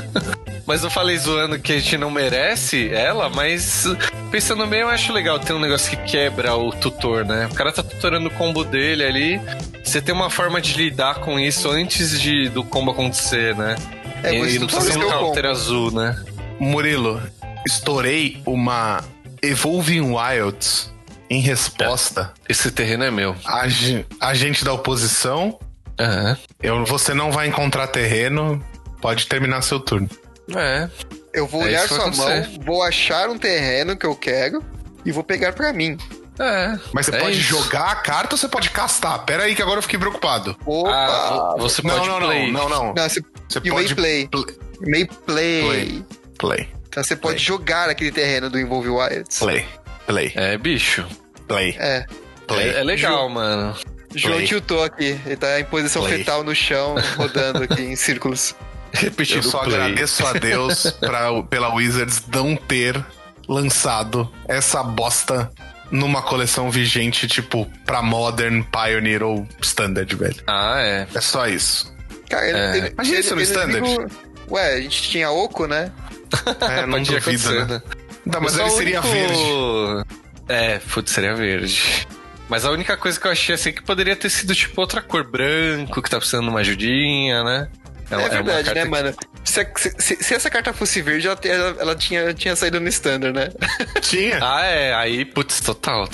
Mas eu falei zoando que a gente não merece ela, mas pensando bem, eu acho legal ter um negócio que quebra o tutor, né? O cara tá tutorando o combo dele ali. Você tem uma forma de lidar com isso antes de, do combo acontecer, né? É, e, e não precisa ser um counter azul, né? Murilo, estourei uma Evolving Wilds em resposta Esse terreno é meu. a, ge- a gente da oposição. Aham. Eu, você não vai encontrar terreno, pode terminar seu turno. É. Eu vou É olhar sua mão, vou achar um terreno que eu quero e vou pegar pra mim. É. Mas você É pode isso. jogar a carta ou você pode castar? Pera aí que agora eu fiquei preocupado. Opa! Ah, você Não, pode não, play. não, não, não. Não, você, Você e o pode play. pl- May play. Play. play, Então você pode Play. jogar aquele terreno do Involve Wilds. play, play, É, bicho. play, É. play. É, é legal, mano. João Play. tiltou aqui. Ele tá em posição Play. fetal no chão, rodando aqui em círculos. Repetido Eu só play. agradeço a Deus pra, pela Wizards não ter lançado essa bosta numa coleção vigente, tipo, pra Modern, Pioneer ou Standard, velho. Ah, é. É só isso. Cara, ele, É. ele, Imagina ele, isso no Standard. Ué, a gente tinha Oco, né? É, não duvido, acontecer, né? né? Não, mas o seria único- verde. É, putz, seria verde. Mas a única coisa que eu achei assim que poderia ter sido tipo outra cor branco, que tá precisando de uma ajudinha, né? É, uma verdade, carta né, que- mano? Se, se- se- essa carta fosse verde, ela, ela, ela tinha, tinha saído no standard, né? Tinha. Ah, é, aí, putz, total.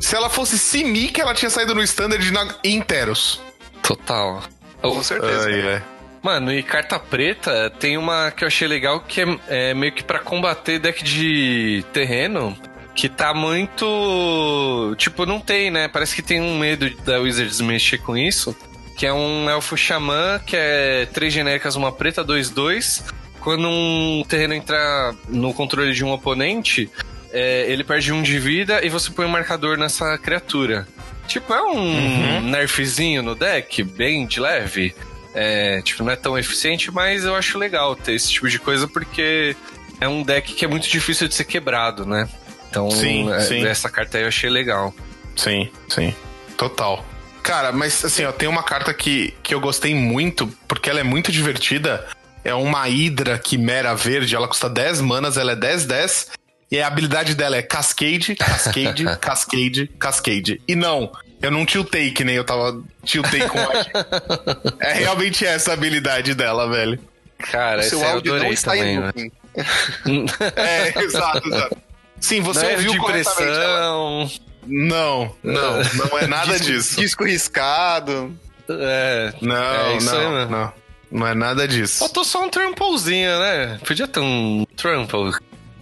Se ela fosse Simic, ela tinha saído no Standard na Interos. Total. Com certeza. Ai, é. Mano, e carta preta tem uma que eu achei legal que é, é meio que pra combater deck de terreno. Que tá muito. Tipo, não tem, né? Parece que tem um medo da Wizards mexer com isso. Que é um elfo xamã, que é três genéricas, uma preta, dois, dois. Quando um terreno entrar no controle de um oponente, é, ele perde um de vida e você põe um marcador nessa criatura. Tipo, é um nerfzinho no deck, bem de leve. É, tipo, não é tão eficiente, mas eu acho legal ter esse tipo de coisa porque é um deck que é muito difícil de ser quebrado, né? Então, Sim, é, sim. essa carta aí eu achei legal. Sim, sim. Total. Cara, mas assim, ó, tem uma carta que, que eu gostei muito, porque ela é muito divertida. É uma Hydra Quimera Verde, ela custa 10 manas, ela é 10-10. E a habilidade dela é Cascade, Cascade, Cascade, Cascade. E não, eu não tiltei que nem eu tava tiltei com a É realmente essa a habilidade dela, velho. Cara, O esse seu eu áudio não adorei está também, né? É, exato, exato. Sim, você Não é ouviu de impressão. Não, não, não é nada disso. Disco riscado. É, Não, é isso aí não, não. Não é nada disso. Faltou só um tramplezinho, né? Podia ter um trample.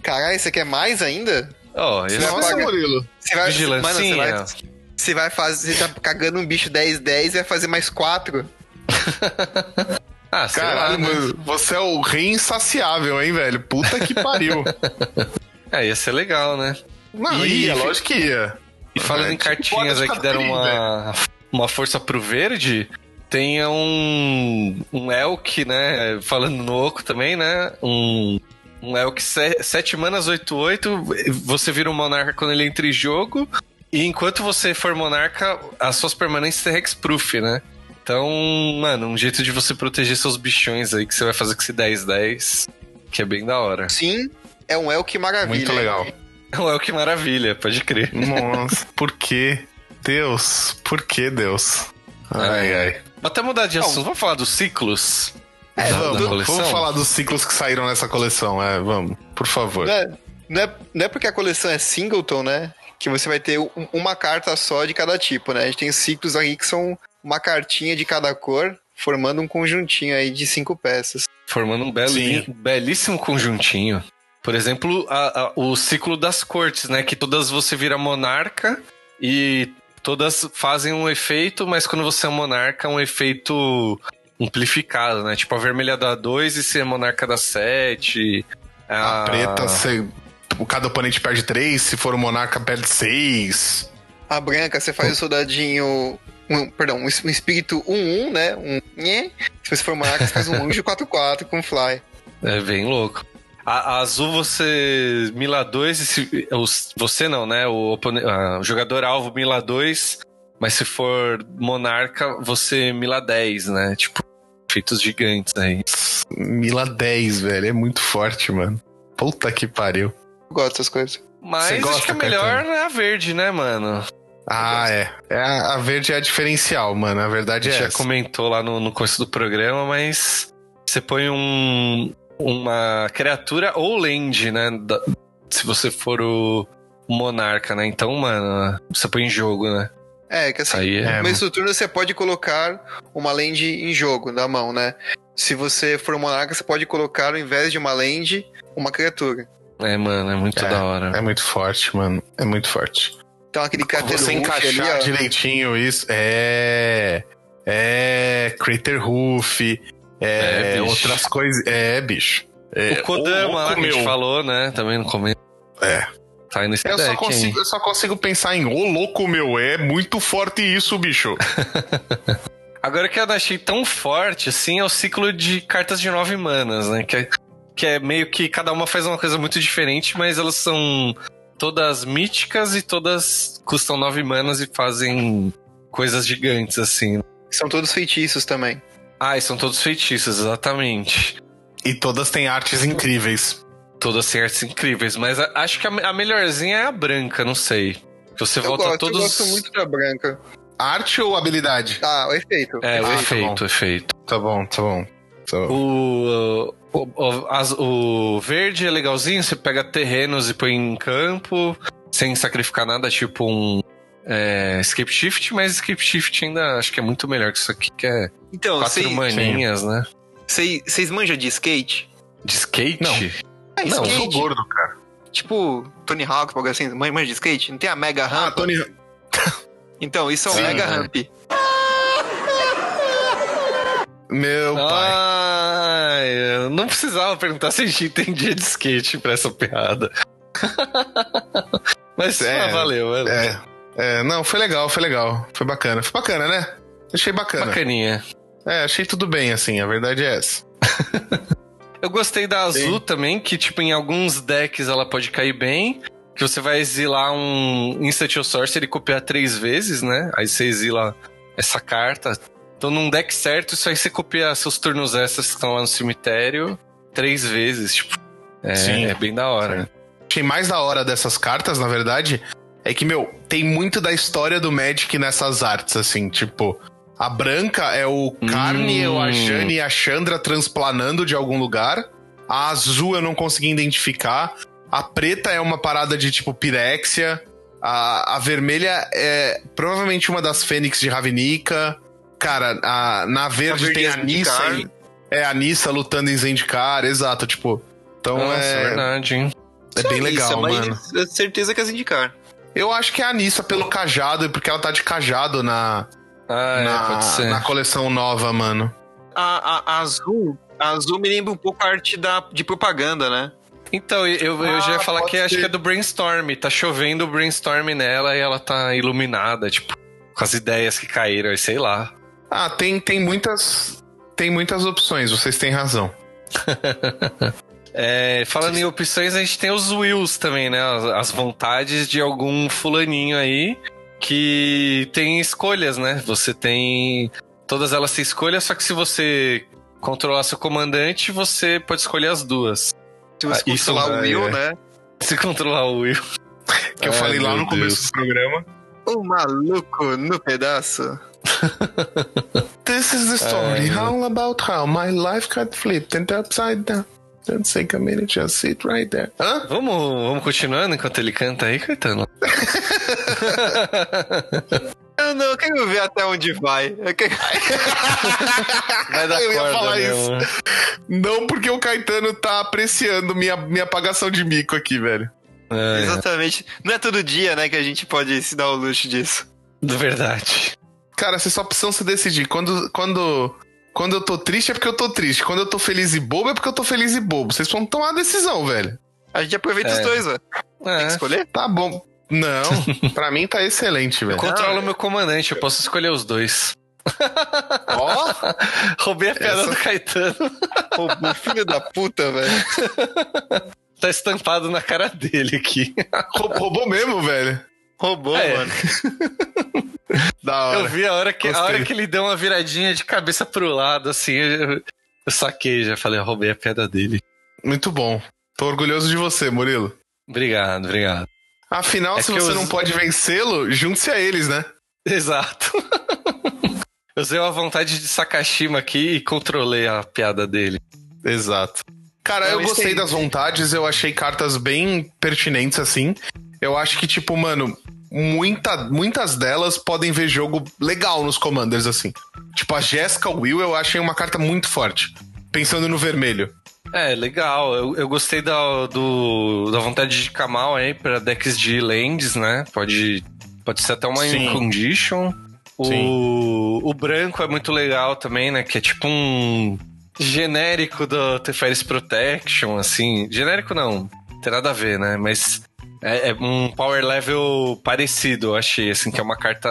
Caralho, você quer mais ainda? Ó, esse vai Nossa, pagar- Murilo. Você vai, Vigilancinha. mano, você vai, você vai fazer. Você tá cagando um bicho 10-10 e vai fazer mais 4. Ah, Caralho, lá, né? mano, você é o rei insaciável, hein, velho? Puta que pariu. É, ia ser legal, né? Não, E- ia, lógico que ia. E falando É, em tipo cartinhas aí que deram uma, uma força pro verde, tem um, um Elk, né? Falando no Oco também, né? Um, um Elk 7 manas 8-8. Você vira um monarca quando ele entra em jogo. E enquanto você for monarca, as suas permanências têm hexproof, né? Então, mano, um jeito de você proteger seus bichões aí que você vai fazer com esse 10-10, que é bem da hora. Sim, é um Elk maravilha. Muito legal. É um Elk maravilha, pode crer. Nossa, por que? Deus, por que Deus? Ai, ai. Até mudar de assunto, vamos falar dos ciclos? É, da- vamos, da coleção? vamos falar dos ciclos que saíram nessa coleção, é, vamos, por favor. Não é, não, é, não é porque a coleção é singleton, né? Que você vai ter um- uma carta só de cada tipo, né? A gente tem ciclos aí que são uma cartinha de cada cor, formando um conjuntinho aí de cinco peças. Formando um belo, Sim. belíssimo conjuntinho. Por exemplo, a- a- o ciclo das cortes, né? Que todas você vira monarca e todas fazem um efeito, mas quando você é monarca, é um efeito amplificado, né? Tipo, a vermelha dá 2 e ser monarca dá 7. A preta, você, cada oponente perde 3, se for o monarca perde 6. A branca, você faz o soldadinho. Um, perdão, um, es- um espírito 1-1, né? Um nhé. Se você for monarca, você faz um anjo 4-4 com fly. É bem louco. A, a azul você mila 2 e se, os- você não, né? O, opone- ah, o jogador alvo mila 2, mas se for monarca, você mila 10, né? Tipo, feitos gigantes aí. Mila 10, velho. É muito forte, mano. Puta que pariu. Eu gosto dessas coisas. Mas Você acho gosta, que a melhor Caetano? é a verde, né, mano? Ah, é. é a, a verde é a diferencial, mano. A A verdade gente é já essa. comentou lá no, no começo do programa, mas você põe um, uma criatura ou land, né? da- se você for o monarca, né? Então, mano, você põe em jogo, né? É, que assim, aí. É, no começo do turno você pode colocar uma land em jogo, na mão, né? Se você for um monarca, você pode colocar, ao invés de uma land, uma criatura. É, mano, é muito É, da hora. É muito forte, mano. É muito forte. Então aquele carteiro Você ali, encaixar ó. direitinho isso. É. É. Crater Roof. É. É, outras coisas. É, bicho. É, o Kodama lá que a gente falou, né? Também no começo. É. Tá nesse Eu só, deck, consigo, hein? eu só consigo pensar em, ô louco, meu, é muito forte isso, bicho. Agora o que eu achei tão forte, assim, é o ciclo de cartas de nove manas, né? Que é, que é meio que cada uma faz uma coisa muito diferente, mas elas são todas míticas e todas custam nove manas e fazem coisas gigantes, assim. São todos feitiços também. Ah, e são todos feitiços, exatamente. E todas têm artes incríveis. Todas têm artes incríveis, mas a- acho que a, a melhorzinha é a branca, não sei. Você Eu volta gosto, todos. eu gosto muito da branca. Arte ou habilidade? Ah, o efeito. É, o Ah, tá efeito, bom. o efeito. Tá bom, tá bom. Tá. O, o, o, as- o verde é legalzinho, você pega terrenos e põe em campo, sem sacrificar nada, tipo um é, Escape Shift, mas Escape Shift ainda acho que é muito melhor que isso aqui, que é Então, quatro maninhas, né? vocês manjam de skate? De skate? Não. É, Não, eu sou gordo, cara. Tipo, Tony Hawk, algo assim. Man- Manja de skate? Não tem a Mega Ah, Ramp? Tony. Então, isso é o Sim, Mega né? Ramp. Meu pai. Ai, eu não precisava perguntar se a gente entendia de skate pra essa piada. Mas É, ah, valeu, valeu. É, é, não, foi legal, foi legal. Foi bacana. Foi bacana, né? Achei bacana. Bacaninha. É, achei tudo bem, assim, a verdade é essa. Eu gostei da azul também, que tipo em alguns decks ela pode cair bem. Que você vai exilar um Instant ou Sorcery e copiar três vezes, né? Aí você exila essa carta. Então num deck certo, isso aí você copia seus turnos extras que estão lá no cemitério três vezes. Tipo, é, Sim. é bem da hora. achei mais da hora dessas cartas, na verdade, é que, meu, tem muito da história do Magic nessas artes, assim, tipo. A branca é o Carne, Hum. a Jane e a Chandra transplanando de algum lugar. A azul eu não consegui identificar. A preta é uma parada de tipo Pirexia. A, a vermelha é provavelmente uma das Fênix de Ravnica. Cara, a, na verde, verde tem é a Nissa. Zendikar. e- É a Nissa lutando em Zendikar, exato, tipo. Então Nossa, é, verdade, hein? é bem legal, mas mano. certeza que é indicar. Eu acho que é a Nissa pelo cajado, porque ela tá de cajado na, Ah, é, pode na, ser. na coleção nova, mano. A, a- a azul, a azul me lembra um pouco a arte da, de propaganda, né? Então, eu, eu já ia Ah, falar pode que acho ser. que é do Brainstorm. Tá chovendo o Brainstorm nela e ela tá iluminada, tipo, com as ideias que caíram, e sei lá. Ah, tem, tem muitas. Tem muitas opções, vocês têm razão. É, falando em opções, a gente tem os wills também, né? As, as vontades de algum fulaninho aí que tem escolhas, né? Você tem. Todas elas têm escolhas, só que se você controlar seu comandante, você pode escolher as duas. Se você Ah, isso controlar o vai, Will, é. né? Se controlar o will. Que eu Ai, falei lá no começo Deus. do programa. O maluco no pedaço. This is the story, É. all about how my life got flipped and upside down. Don't take a minute, just sit right there. Hã? Vamos, vamos continuando enquanto ele canta aí, Caetano? Eu não eu quero ver até onde vai. Eu quero... Vai dar Eu ia falar mesmo. Não porque o Caetano tá apreciando minha, minha pagação de mico aqui, velho. É, Exatamente. Não é todo dia, né, que a gente pode se dar o luxo disso. de verdade. Cara, vocês só precisam se decidir. Quando, quando, quando eu tô triste é porque eu tô triste. Quando eu tô feliz e bobo é porque eu tô feliz e bobo. Vocês vão tomar a decisão, velho. A gente aproveita É. os dois, velho. Tem É, que escolher? Tá bom. Não, pra mim tá excelente, eu velho. controlo meu comandante, eu posso escolher os dois. Ó, Roubei a piada Essa- do Caetano. O filho da puta, velho. Tá estampado na cara dele aqui. rou- roubou mesmo, velho. Roubou, É. mano. Da hora. Eu vi a hora, que, a hora que ele deu uma viradinha de cabeça pro lado, assim. eu- Eu saquei, já falei, eu roubei a piada dele. Muito bom. Tô orgulhoso de você, Murilo. Obrigado, obrigado. Afinal, É se você eu- não pode vencê-lo, junte-se a eles, né? Exato. Eu usei a vontade de Sakashima aqui e controlei a piada dele. Exato. Cara, eu isso gostei das vontades, eu achei cartas bem pertinentes, assim. Eu acho que, tipo, mano, muita, muitas delas podem ver jogo legal nos Commanders, assim. Tipo, a Jessica Will eu achei uma carta muito forte. Pensando no vermelho. É, legal. Eu, eu gostei da, do, da vontade de Kamal aí pra decks de lands, né? Pode, pode ser até uma Sim. condition. Sim. O, o branco é muito legal também, né? Que é tipo um genérico do Teferis Protection, assim. Genérico não tem nada a ver, né? Mas é, é um power level parecido, eu achei, assim, que é uma carta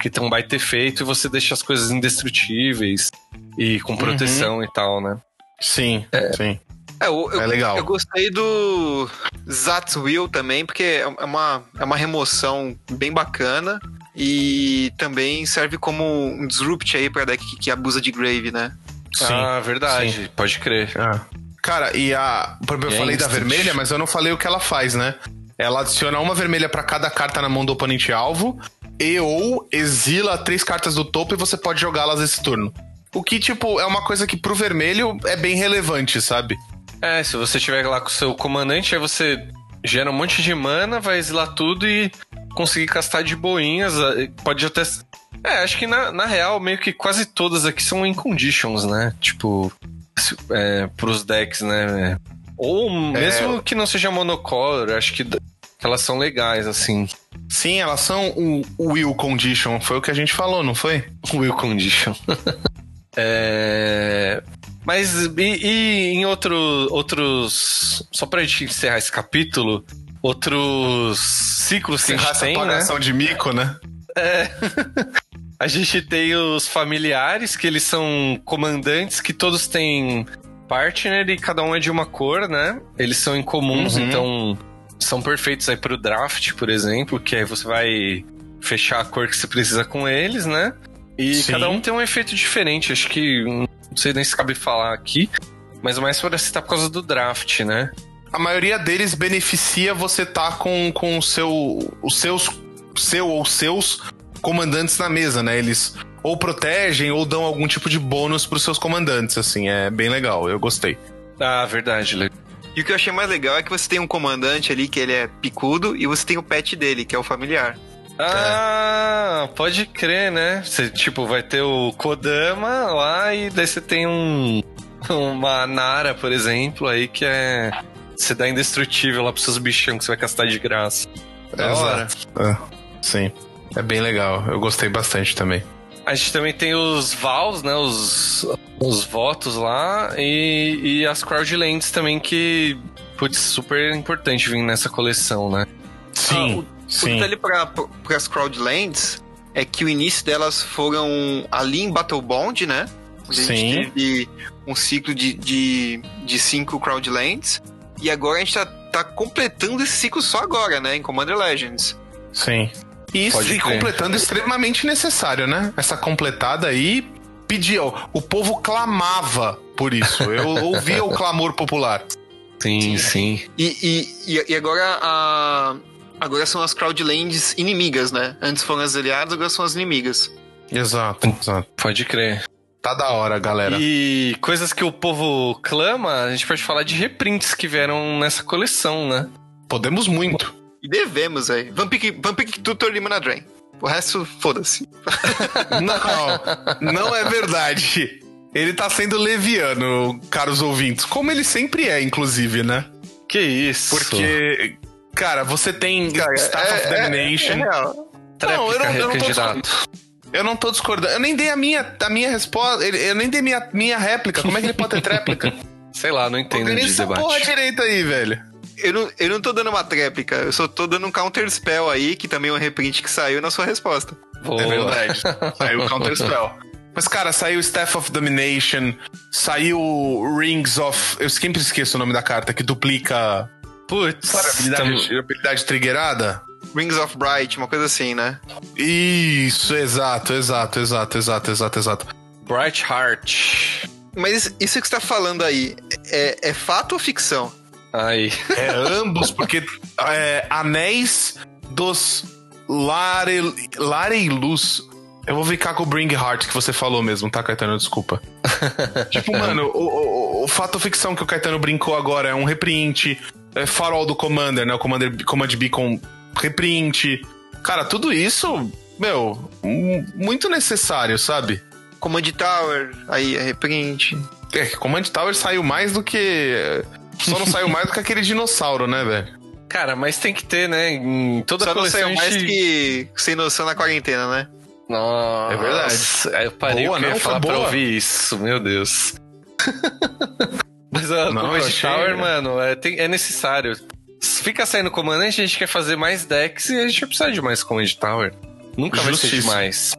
que tem um baita efeito e você deixa as coisas indestrutíveis e com proteção e tal, né? Sim, sim. É, eu, eu- É legal. Eu gostei do Zat's Will também, porque é uma, é uma remoção bem bacana. E também serve como um disrupt aí pra deck que, que abusa de Grave, né? Sim. ah, verdade, pode crer. Ah. Cara, e a. Eu E a falei da instant? vermelha, mas eu não falei o que ela faz, né? Ela adiciona uma vermelha pra cada carta na mão do oponente alvo e ou exila três cartas do topo e você pode jogá-las esse turno. O que, tipo, é uma coisa que pro vermelho é bem relevante, sabe? É, se você tiver lá com o seu comandante, aí você gera um monte de mana, vai exilar tudo e conseguir castar de boinhas. eh, Pode até. É, acho que na, na real, meio que quase todas aqui são in conditions, né? Tipo, é, pros decks, né? Ou mesmo que não seja monocolor, acho que elas são legais, assim. Sim, elas são o o Will Condition, foi o que a gente falou, não foi? Will Condition. é... Mas e, e em outro, outros. Só pra gente encerrar esse capítulo, outros ciclos que a Sem gente tem, né? pagação de mico, né? A gente tem os familiares, que eles são comandantes que todos têm partner e cada um é de uma cor, né? Eles são incomuns, Uhum. então são perfeitos aí pro draft, por exemplo, que aí você vai fechar a cor que você precisa com eles, né? E Sim. cada um tem um efeito diferente, acho que não sei nem se cabe falar aqui, mas mais para citar por causa do draft, né? A maioria deles beneficia você tá com, com o seu, os seus, seu ou seus comandantes na mesa, né? Eles ou protegem ou dão algum tipo de bônus pros seus comandantes, assim, é bem legal, eu gostei. Ah, verdade, Le- E o que eu achei mais legal é que você tem um comandante ali que ele é picudo e você tem o pet dele, que é o familiar. Ah, pode crer, né? Você, tipo, vai ter o Kodama lá e daí você tem um. Uma Nara, por exemplo, aí que é. Você dá indestrutível lá pros seus bichão que você vai castar de graça. Da hora. É, sim, é bem legal, eu gostei bastante também. A gente também tem os vows, né? Os, os votos lá e, e as crowdlands também que. Putz, super importante vir nessa coleção, né? Sim, Ah, o sim. detalhe para as Crowdlands é que o início delas foram ali em Battle Bond, né? A Sim. gente teve um ciclo de, de, de cinco Crowdlands. E agora a gente tá, tá completando esse ciclo só agora, né? Em Commander Legends. Sim. E, isso- Pode e crer. completando extremamente necessário, né? Essa completada aí pedia. O povo clamava por isso. Eu ouvia o clamor popular. Sim, sim. E, e, e- e agora a. Agora são as Crowdlands inimigas, né? Antes foram as aliadas, agora são as inimigas. Exato, exato. Pode crer. Tá da hora, galera. E coisas que o povo clama, a gente pode falar de reprints que vieram nessa coleção, né? Podemos muito. E devemos, aí. Vampire, Vampire Tutor Lima na Drain. O resto, foda-se. Não, não é verdade. Ele tá sendo leviano, caros ouvintes. Como ele sempre é, inclusive, né? Que isso? Porque, cara, você tem Staff of Domination. É, real. Não, eu não, eu não tô candidato. Eu não tô discordando. Eu nem dei a minha, a minha resposta. Eu nem dei minha, minha réplica. Como é que ele pode ter tréplica? Sei lá, não entendo de debate. porra direita aí, velho. Eu não, eu não tô dando uma tréplica, eu só tô dando um counter spell aí, que também é um reprint que saiu na sua resposta. Boa. É verdade. Saiu o Counter Spell. Mas, cara, saiu Staff of Domination, saiu Rings of. Eu sempre esqueço o nome da carta, que duplica. Putz, Sabe, habilidade, tam- habilidade triggerada? Rings of Bright, uma coisa assim, né? Isso, exato, exato, exato, exato, exato, exato. Bright Heart. Mas isso que você tá falando aí, é, é fato ou ficção? Aí. É ambos, porque é, anéis dos Lare, Lareilus. Eu vou ficar com o Bring Heart que você falou mesmo, tá, Caetano? Desculpa. tipo, mano, o, o, o fato ficção que o Caetano brincou agora é um reprint, é farol do Commander, né? O Commander, Command Beacon reprint. Cara, tudo isso, meu, muito necessário, sabe? Command Tower, aí é reprint. É, Command Tower saiu mais do que. Só não saiu mais do que aquele dinossauro, né, velho? Cara, mas tem que ter, né? Em toda Só não coleção saiu a mais gente- que sem noção na quarentena, né? Nossa, É verdade. Eu parei Boa, o que eu ia não, falar pra boa. ouvir isso, meu Deus. Mas a Não, achei- Tower, mano, é, tem- é necessário. Se Fica saindo comandante, a gente quer fazer mais decks e a gente vai precisar de mais Command Tower. Nunca vai ser Justiça. demais.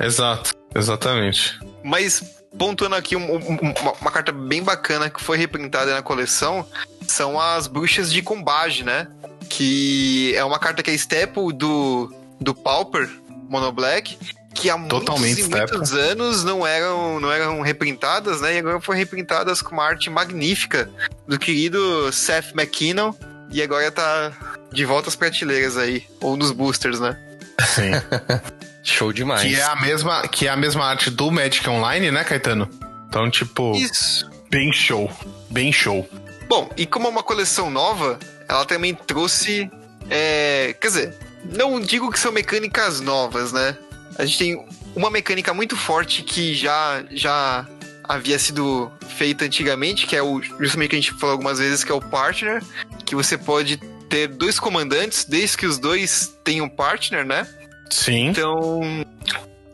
Exato, exatamente. Mas pontuando aqui um- um- uma, uma carta bem bacana que foi reprintada na coleção são as bruxas de combate, né? Que é uma carta que é staple do, do Pauper Mono Black, que há Totalmente muitos e muitos anos não eram, não eram reprintadas, né? E agora foram reprintadas com uma arte magnífica do querido Seth McKinnon. E agora tá de volta às prateleiras aí, ou nos boosters, né? Sim. Show demais. que, é a mesma, que é a mesma arte do Magic Online, né, Caetano? Então, tipo, Isso. bem show. Bem show. Bom, e como é uma coleção nova, ela também trouxe. é, quer dizer, não digo que são mecânicas novas, né? A gente tem uma mecânica muito forte que já, já havia sido feita antigamente, que é o justamente que a gente falou algumas vezes, que é o partner, que você pode ter dois comandantes, desde que os dois tenham partner, né? Sim. Então,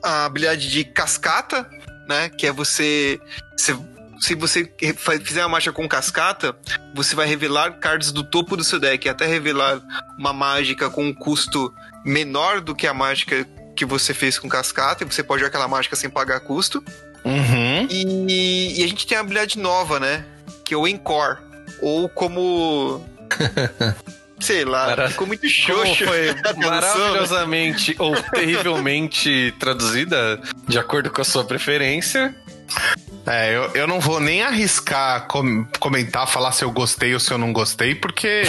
a habilidade de cascata, né? Que é você. Se, se você fizer uma marcha com cascata, você vai revelar cards do topo do seu deck, até revelar uma mágica com um custo menor do que a mágica que você fez com cascata, e você pode jogar aquela mágica sem pagar custo. Uhum. E, e a gente tem a habilidade nova, né? Que é o Encore. Ou como. Sei lá, Mara- ficou muito xoxo. foi né? maravilhosamente ou terrivelmente traduzida, de acordo com a sua preferência. É, eu, eu não vou nem arriscar com- comentar, falar se eu gostei ou se eu não gostei, porque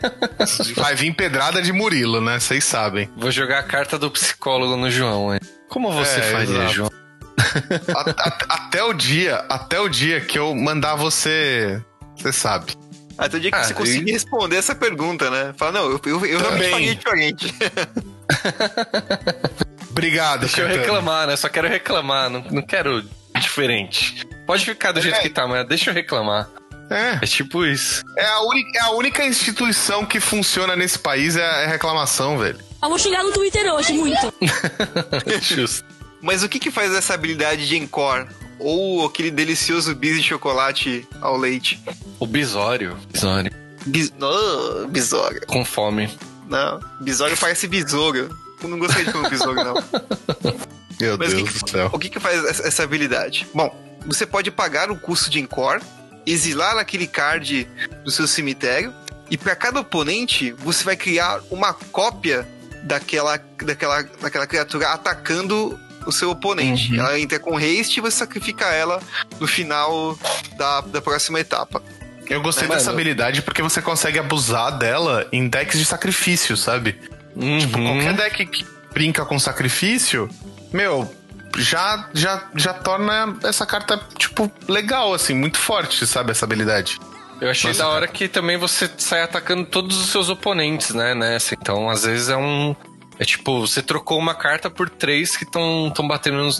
vai vir pedrada de Murilo, né? Vocês sabem. Vou jogar a carta do psicólogo no João, hein? Como você É, faria, exato. João? A- a- até o dia, até o dia que eu mandar você. Você sabe. Até o dia que Ah, você conseguir responder essa pergunta, né? Fala, não, eu, eu, eu realmente Também. faria diferente. Obrigado, Deixa eu Caetano. reclamar, né? Só quero reclamar, não, não quero diferente. Pode ficar do jeito É. que tá, mas deixa eu reclamar. É, É tipo isso. é a, única, é a única instituição que funciona nesse país é é a reclamação, velho. Eu vou xingar no Twitter hoje, muito. Justo. Mas o que que faz essa habilidade de Encore? Ou aquele delicioso bis de chocolate ao leite? O bisório. Bisório. Bis... Oh, besouro. Com fome. Não, besouro parece besouro. Eu não gostei de falar besouro, não. Meu Mas o Deus que, do céu. o que que faz essa, essa habilidade? Bom, você pode pagar o custo de Encore, exilar aquele card do seu cemitério, e para cada oponente, você vai criar uma cópia daquela, daquela, daquela criatura atacando o seu oponente. Uhum. Ela entra com haste e você sacrifica ela no final da, da próxima etapa. Eu gostei Mano. dessa habilidade porque você consegue abusar dela em decks de sacrifício, sabe? Tipo, Uhum. qualquer deck que brinca com sacrifício, meu, já, já, já torna essa carta, tipo, legal, assim, muito forte, sabe? Essa habilidade. Eu achei Nossa, da cara. hora que também você sai atacando todos os seus oponentes, né? Nessa. Então, às vezes é um. É tipo, você trocou uma carta por três que estão batendo no,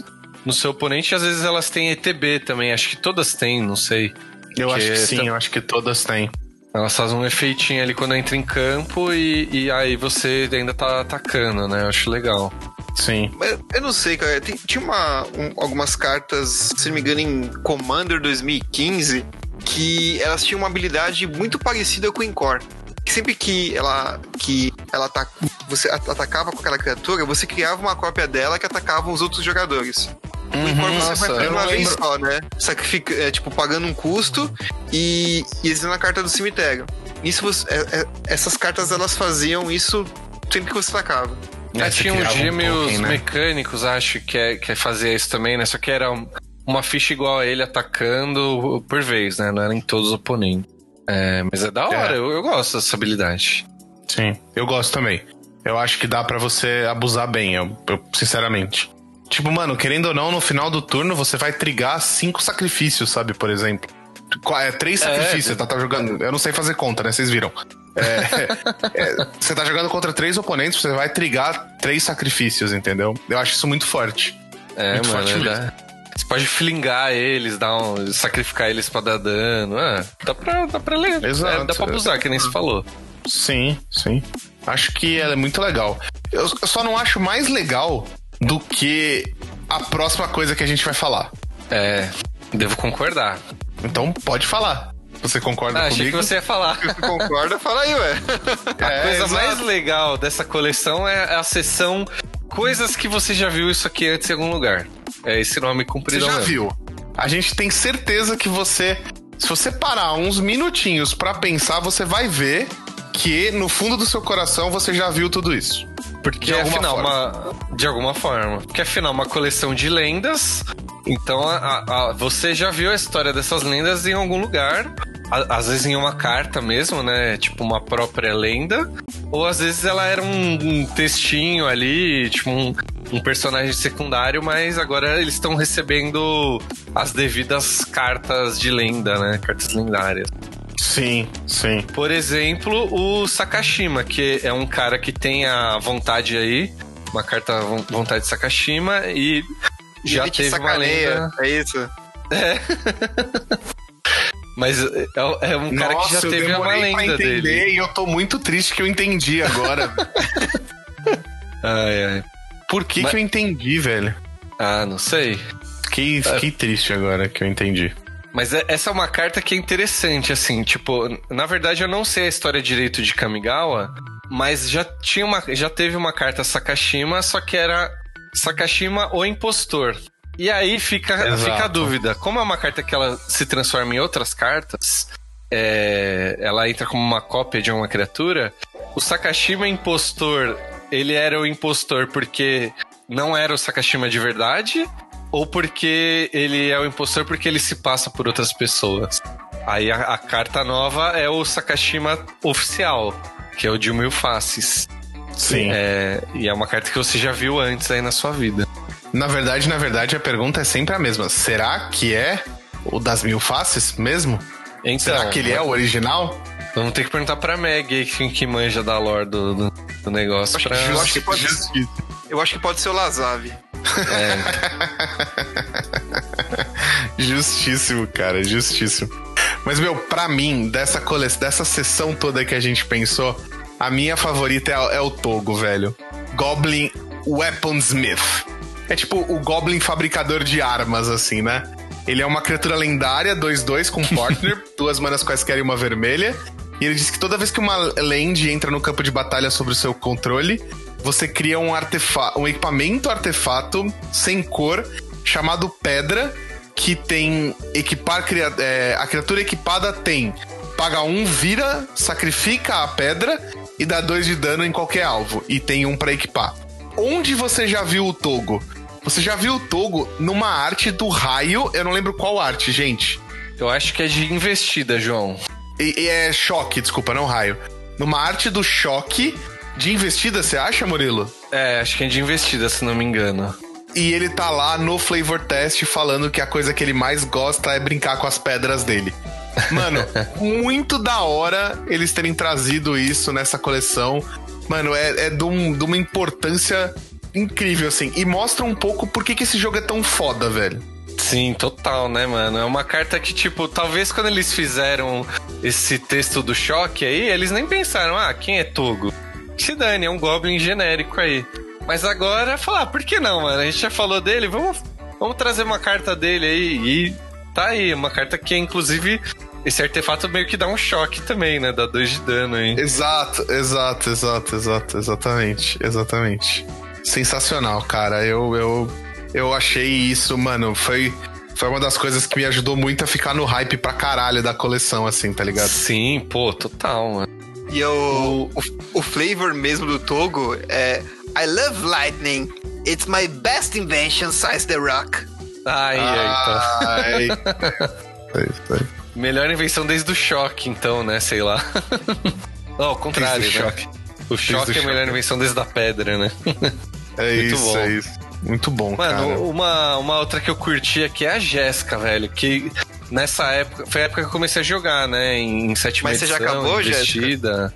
no seu oponente e às vezes elas têm ETB também. Acho que todas têm, não sei. Eu acho que sim, eu acho que todas têm. Elas fazem um efeitinho ali quando entra em campo e, e aí você ainda tá atacando, né? Eu acho legal. Sim. Mas eu não sei, cara. Tem- tinha uma, um- algumas cartas, se não me engano, em Commander 2015, que elas tinham uma habilidade muito parecida com o Encore. Sempre que ela que ela ata- você at- atacava com aquela criatura, você criava uma cópia dela que atacava os outros jogadores. O Encore você nossa, vai fazer uma não vez só, né? Sacrifica, é, tipo, pagando um custo e, e exilando a carta do cemitério. Isso você- é- é- essas cartas elas faziam isso sempre que você atacava. É, você tinha uns um gêmeos né? mecânicos, acho, que, é, que fazia isso também, né? Só que era um- uma ficha igual a ele atacando por vez, né? Não era em todos os oponentes. É, mas é da hora, É. Eu, eu gosto dessa habilidade. Sim, eu gosto também. Eu acho que dá pra você abusar bem, eu, eu- sinceramente. Tipo, mano, querendo ou não, no final do turno você vai trigar cinco sacrifícios, sabe, por exemplo. É, três É, sacrifícios, você tá, tá jogando. Eu não sei fazer conta, né? Vocês viram. É, é, você tá jogando contra três oponentes, você vai trigar três sacrifícios, entendeu? Eu acho isso muito forte. É, Muito mano. forte é mesmo. Você pode flingar eles, dar um, sacrificar eles pra dar dano. Ah, dá pra, dá pra ler. Exato. É, dá pra abusar, que nem você falou. Sim, sim. Acho que ela é muito legal. Eu, só não acho mais legal do que a próxima coisa que a gente vai falar. É, devo concordar. Então pode falar. Você concorda Ah, achei comigo? que você ia falar. Você concorda? Fala aí, ué. A É, coisa exato. mais legal dessa coleção é a seção Coisas que você já viu isso aqui antes em algum lugar. É esse nome Você comprido. já mesmo. viu? A gente tem certeza que você, se você parar uns minutinhos pra pensar, você vai ver que no fundo do seu coração você já viu tudo isso. Porque De alguma afinal, forma. uma. De alguma forma. Porque afinal, uma coleção de lendas. Então, a- a- você já viu a história dessas lendas em algum lugar. Às vezes em uma carta mesmo, né? Tipo uma própria lenda. Ou às vezes ela era um, um textinho ali, tipo um, um personagem secundário, mas agora eles estão recebendo as devidas cartas de lenda, né? Cartas lendárias. Sim, sim. Por exemplo, o Sakashima, que é um cara que tem a vontade aí, uma carta von- vontade de Sakashima e já teve uma sacaneia, lenda. É isso. Mas é, é um cara que já Nossa, teve uma lenda entender dele. e eu tô muito triste que eu entendi agora. Ai, ai. Por que Mas- que eu entendi, velho? Ah, não sei. Fiquei, fiquei triste agora que eu entendi. Mas é- essa é uma carta que é interessante, assim, tipo, na verdade eu não sei a história direito de Kamigawa, mas já tinha uma, já teve uma carta Sakashima, só que era Sakashima o impostor. E aí fica, Exato. fica a dúvida, como é uma carta que ela se transforma em outras cartas, é, ela entra como uma cópia de uma criatura, o Sakashima impostor, ele era o impostor porque não era o Sakashima de verdade, ou porque ele é o impostor porque ele se passa por outras pessoas. Aí a, a carta nova é o Sakashima oficial, que é o de mil faces. Sim. É, e é uma carta que você já viu antes aí na sua vida. Na verdade, na verdade, a pergunta é sempre a mesma. Será que é o das mil faces mesmo? Então, Será que ele é o original? Vamos ter que perguntar pra Meg que, que manja da lore do, do, do negócio. Acho pra- justo. acho que pode- Justiça. Eu acho que pode ser o Lazave. É, Justíssimo, cara, justíssimo. Mas, meu, pra mim, dessa coleção, dessa sessão toda que a gente pensou, a minha favorita é, é o Togo, velho. Goblin Weaponsmith. É tipo o Goblin fabricador de armas, assim, né? Ele é uma criatura lendária, 2-2 com partner, duas manas quaisquer e uma vermelha. E ele diz que toda vez que uma land entra no campo de batalha sobre o seu controle, você cria um artefato, um equipamento artefato sem cor chamado Pedra, que tem equipar cria- é, a criatura equipada tem paga um, vira, sacrifica a pedra e dá dois de dano em qualquer alvo e tem um pra equipar. Onde você já viu o Togo? Você já viu o Togo numa arte do raio, eu não lembro qual arte, gente. eu acho que é de investida, João. E, e é choque, desculpa, não raio. Numa arte do choque de investida, você acha, Murilo? É, acho que é de investida, se não me engano. E ele tá lá no flavor test falando que a coisa que ele mais gosta é brincar com as pedras dele. Mano, muito da hora eles terem trazido isso nessa coleção. Mano, é, é de, um- de uma importância incrível, assim. E mostra um pouco por que, que esse jogo é tão foda, velho. Sim, total, né, mano? É uma carta que, tipo, talvez quando eles fizeram esse texto do choque aí, eles nem pensaram, ah, quem é Togo? Se dane, é um Goblin genérico aí. Mas agora, falar, ah, por que não, mano? A gente já falou dele, vamos, vamos trazer uma carta dele aí. E tá aí, uma carta que, inclusive, esse artefato meio que dá um choque também, né? Dá dois de dano aí. Exato, exato, exato, exato, exatamente, exatamente. Sensacional, cara. Eu, eu, eu achei isso, mano, foi, foi uma das coisas que me ajudou muito a ficar no hype pra caralho da coleção, assim, tá ligado? Sim, pô, total, mano. E o, o, o flavor mesmo do Togo é I love lightning. It's my best invention since the rock. Tá. Ai. Isso aí. Melhor invenção desde o choque, então, né? Sei lá. Não, ao contrário, Desde o né? choque. O choque é a melhor invenção desde a pedra, né? É Muito isso, bom. é isso. Muito bom, Mano, cara. uma, uma outra que eu curti aqui é a Jéssica, velho. Que nessa época. Foi a época que eu comecei a jogar, né? Em, em sétima Mas você já edição, acabou, investida.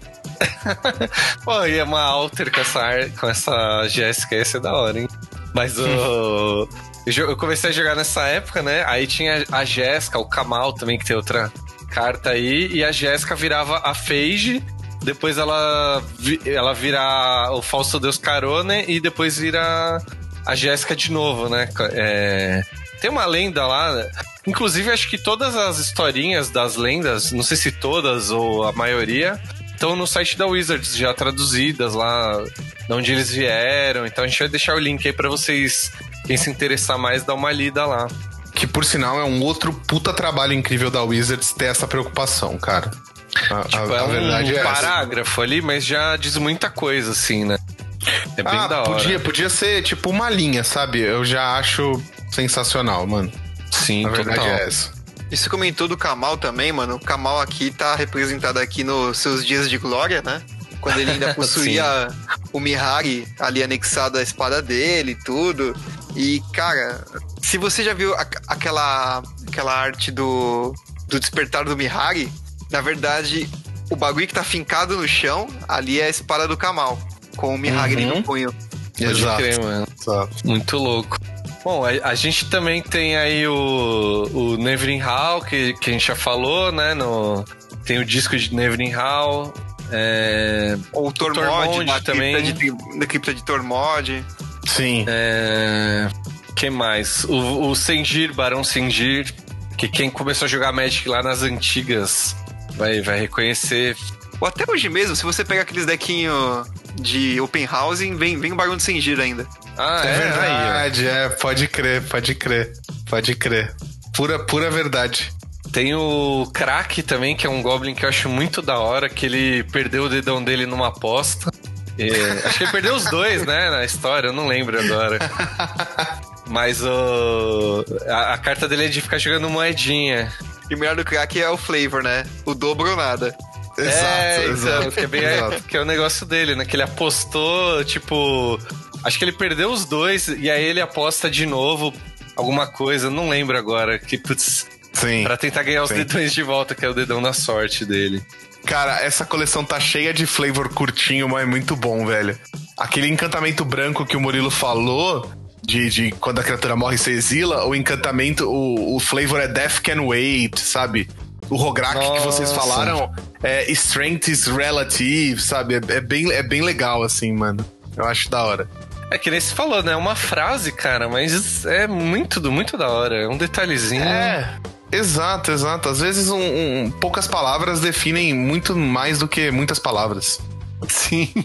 Pô, ia uma alter com essa, com essa Jéssica, ia ser da hora, hein? Mas o. Eu comecei a jogar nessa época, né? Aí tinha a Jéssica, o Kamal também, que tem outra carta aí. E a Jéssica virava a Feige. Depois ela, ela vira o falso deus Carone e depois vira a Jéssica de novo, né? É, tem uma lenda lá. Inclusive, acho que todas as historinhas das lendas, não sei se todas ou a maioria, estão no site da Wizards já traduzidas lá, de onde eles vieram. Então a gente vai deixar o link aí pra vocês, quem se interessar mais, dar uma lida lá. Que por sinal é um outro puta trabalho incrível da Wizards ter essa preocupação, cara. A, a- Tipo, é a um verdade é essa. parágrafo ali, mas já diz muita coisa, assim, né? É bem ah, da hora. Podia, podia ser tipo uma linha, sabe? Eu já acho sensacional, mano. Sim, A verdade total. é essa. E você comentou do Kamal também, mano. O Kamal aqui tá representado aqui nos seus dias de glória, né? Quando ele ainda possuía o Mihari ali anexado à espada dele e tudo. E, cara, se você já viu a- aquela, aquela arte do, do despertar do Mihari, na verdade, o bagulho que tá fincado no chão, ali é a espada do Kamal. Com o Mihari ali Uhum. no punho. Exato. crer, mano. Exato. Muito louco. Bom, a, a gente também tem aí o, o Neverin Hall, que, que a gente já falou, né? No, tem o disco de Neverin Hall. É, Ou o Tormod, Tormod também. Cripta de, da cripta de Tormod. Sim. é, que mais? O, o Sengir, Barão Sengir, que quem começou a jogar Magic lá nas antigas vai, vai reconhecer. Ou até hoje mesmo, se você pega aqueles dequinhos de Open Housing, vem, vem o Barão de Sengir ainda. Ah, É é, aí, verdade, é. Pode crer, pode crer. Pode crer. Pura, pura verdade. Tem o Crack também, que é um Goblin que eu acho muito da hora, que ele perdeu o dedão dele numa aposta. É, acho que ele perdeu os dois, né, na história, eu não lembro agora. Mas o, a, a carta dele é de ficar jogando moedinha. E o melhor do crack é o flavor, né? O dobro ou nada. é, então, Que é, bem, exato. que é o negócio dele, né? Que ele apostou, tipo. Acho que ele perdeu os dois e aí ele aposta de novo alguma coisa, não lembro agora. Que, putz, Sim. pra tentar ganhar os Sim. dedões de volta, que é o dedão da sorte dele. Cara, essa coleção tá cheia de flavor curtinho, mas é muito bom, velho. Aquele encantamento branco que o Murilo falou, de, de quando a criatura morre e se exila, o encantamento, o, o flavor é Death Can Wait, sabe? O Rograk que vocês falaram é Strength is Relative, sabe? É, é bem, é bem legal, assim, mano. Eu acho da hora. É que nem se falou, né? É uma frase, cara, mas é muito, muito da hora. É um detalhezinho. É, exato, exato. Às vezes um, um- poucas palavras definem muito mais do que muitas palavras. Sim.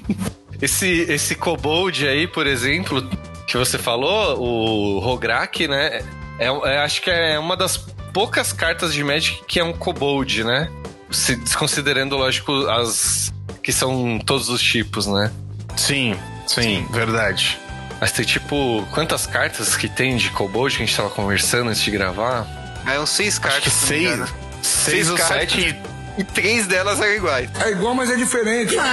Esse, esse Kobold aí, por exemplo, que você falou, o Rograk, né? É, é- acho que é uma das poucas cartas de Magic que é um Kobold, né? Se desconsiderando, lógico, as que são todos os tipos, né? Sim, sim, verdade. Mas tem tipo, quantas cartas que tem de Kobold que a gente tava conversando antes de gravar? É uns seis cartas. Acho que seis, engano. seis ou cartas. sete. E três delas eram iguais. É igual, mas é diferente.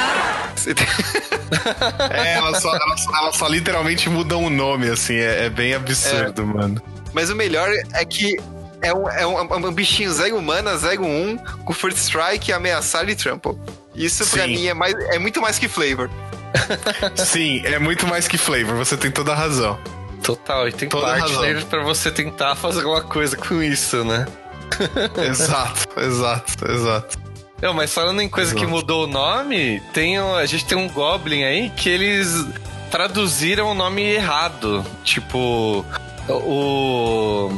É, elas só, elas, só- elas só literalmente mudam o nome, assim. É, é bem absurdo, mano. Mas o melhor é que é um, é um, é um bichinho zero humana, zero um, com First Strike, ameaçar e trample. Isso pra Sim. mim é, mais, é muito mais que flavor. Sim, é muito mais que flavor, você tem toda a razão. Total, e tem Toda partner razão. pra você tentar fazer alguma coisa com isso, né? exato, exato, exato. Não, mas falando em coisa que Exato. mudou o nome, tem, a gente tem um Goblin aí que eles traduziram o nome errado. Tipo, o.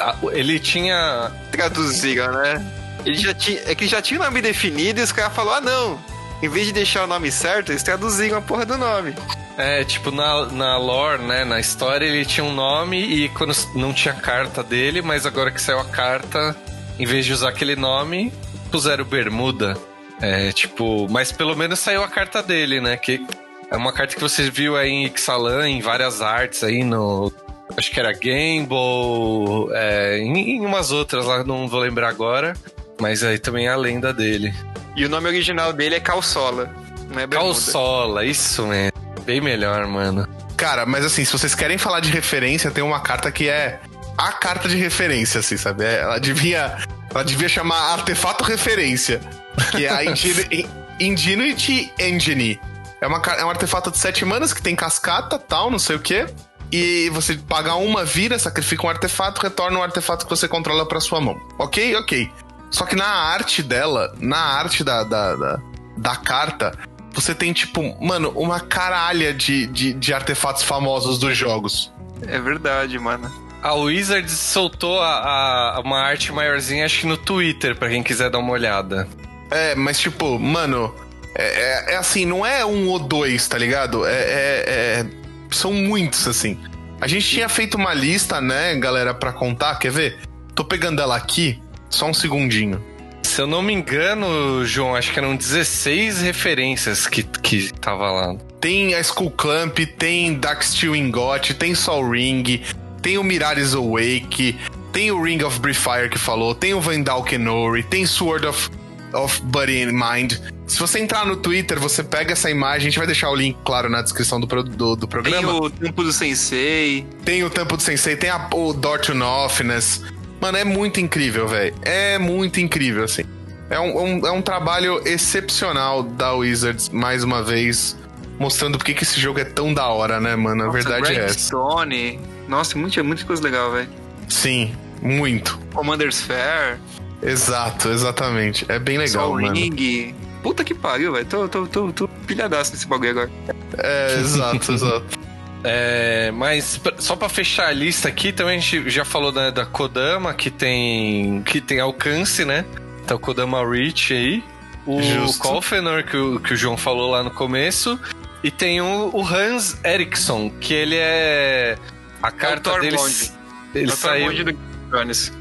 a- ele tinha. Traduziram, né? Ele já tinha, é que já tinha o nome definido e os caras falaram: ah, não. Em vez de deixar o nome certo, eles traduziram a porra do nome. É, tipo, na, na lore, né? Na história ele tinha um nome e quando não tinha carta dele, mas agora que saiu a carta, em vez de usar aquele nome, puseram Bermuda. É, tipo, mas pelo menos saiu a carta dele, né? Que é uma carta que você viu aí em Ixalan, em várias artes aí no, Acho que era Gamble, é, em, em umas outras lá, não vou lembrar agora. Mas aí também é a lenda dele. E o nome original dele é Calçola. Não é bermuda. Calçola, isso mesmo. Bem melhor, mano. Cara, mas assim, se vocês querem falar de referência, tem uma carta que é a carta de referência, assim, sabe? É, Ela devia, ela devia chamar artefato referência, que é a Ingenu- Ingenuity Engine. É, uma, é um artefato de 7 manas que tem cascata, tal, não sei o quê. E você paga uma, vira, sacrifica um artefato, retorna um artefato que você controla pra sua mão. Ok? Ok. Só que na arte dela, na arte da, da, da, da carta, você tem, tipo, mano, uma caralha de, de, de artefatos famosos dos jogos. É verdade, mano. A Wizards soltou a, a- uma arte maiorzinha, acho que no Twitter, pra quem quiser dar uma olhada. É, mas tipo, mano, é, é- é assim, não é um ou dois, tá ligado? É, é- é- são muitos, assim. A gente tinha feito uma lista, né, galera, pra contar, quer ver? Tô pegando ela aqui, só um segundinho. Se eu não me engano, João, acho que eram 16 referências que, que tava lá. Tem a Skull Clamp, tem Darksteel Ingot, tem Sol Ring, tem o Miraris Awake, tem o Ring of Briefire que falou, tem o Vandal Kenori, tem Sword of, of Body and Mind. Se você entrar no Twitter, você pega essa imagem, a gente vai deixar o link, claro, na descrição do, do, do Tem programa. o Tempo do Sensei. Tem o Tempo do Sensei, tem a, o Door to Nothingness. Mano, é muito incrível, velho. É muito incrível, assim. É um, um- é um trabalho excepcional da Wizards, mais uma vez, mostrando porque que esse jogo é tão da hora, né, mano? A verdade é essa. Stone. Nossa, muita, muita coisa legal, velho. Sim, muito. Commander's Fair. Exato, exatamente. É bem legal, Sol mano. Ring. Puta que pariu, velho. Tô, tô, tô, tô pilhadaço nesse bagulho agora. É, exato, exato. É, mas só pra fechar a lista aqui, também a gente já falou né, da Kodama, que tem, que tem alcance, né? Tá o Kodama Reach aí. O Justo. Kolfenor, que o, que o João falou lá no começo. E tem o, o Hans Eriksson, que ele é. A carta Tormund. deles. Ele É o saiu. Tormund do Thrones.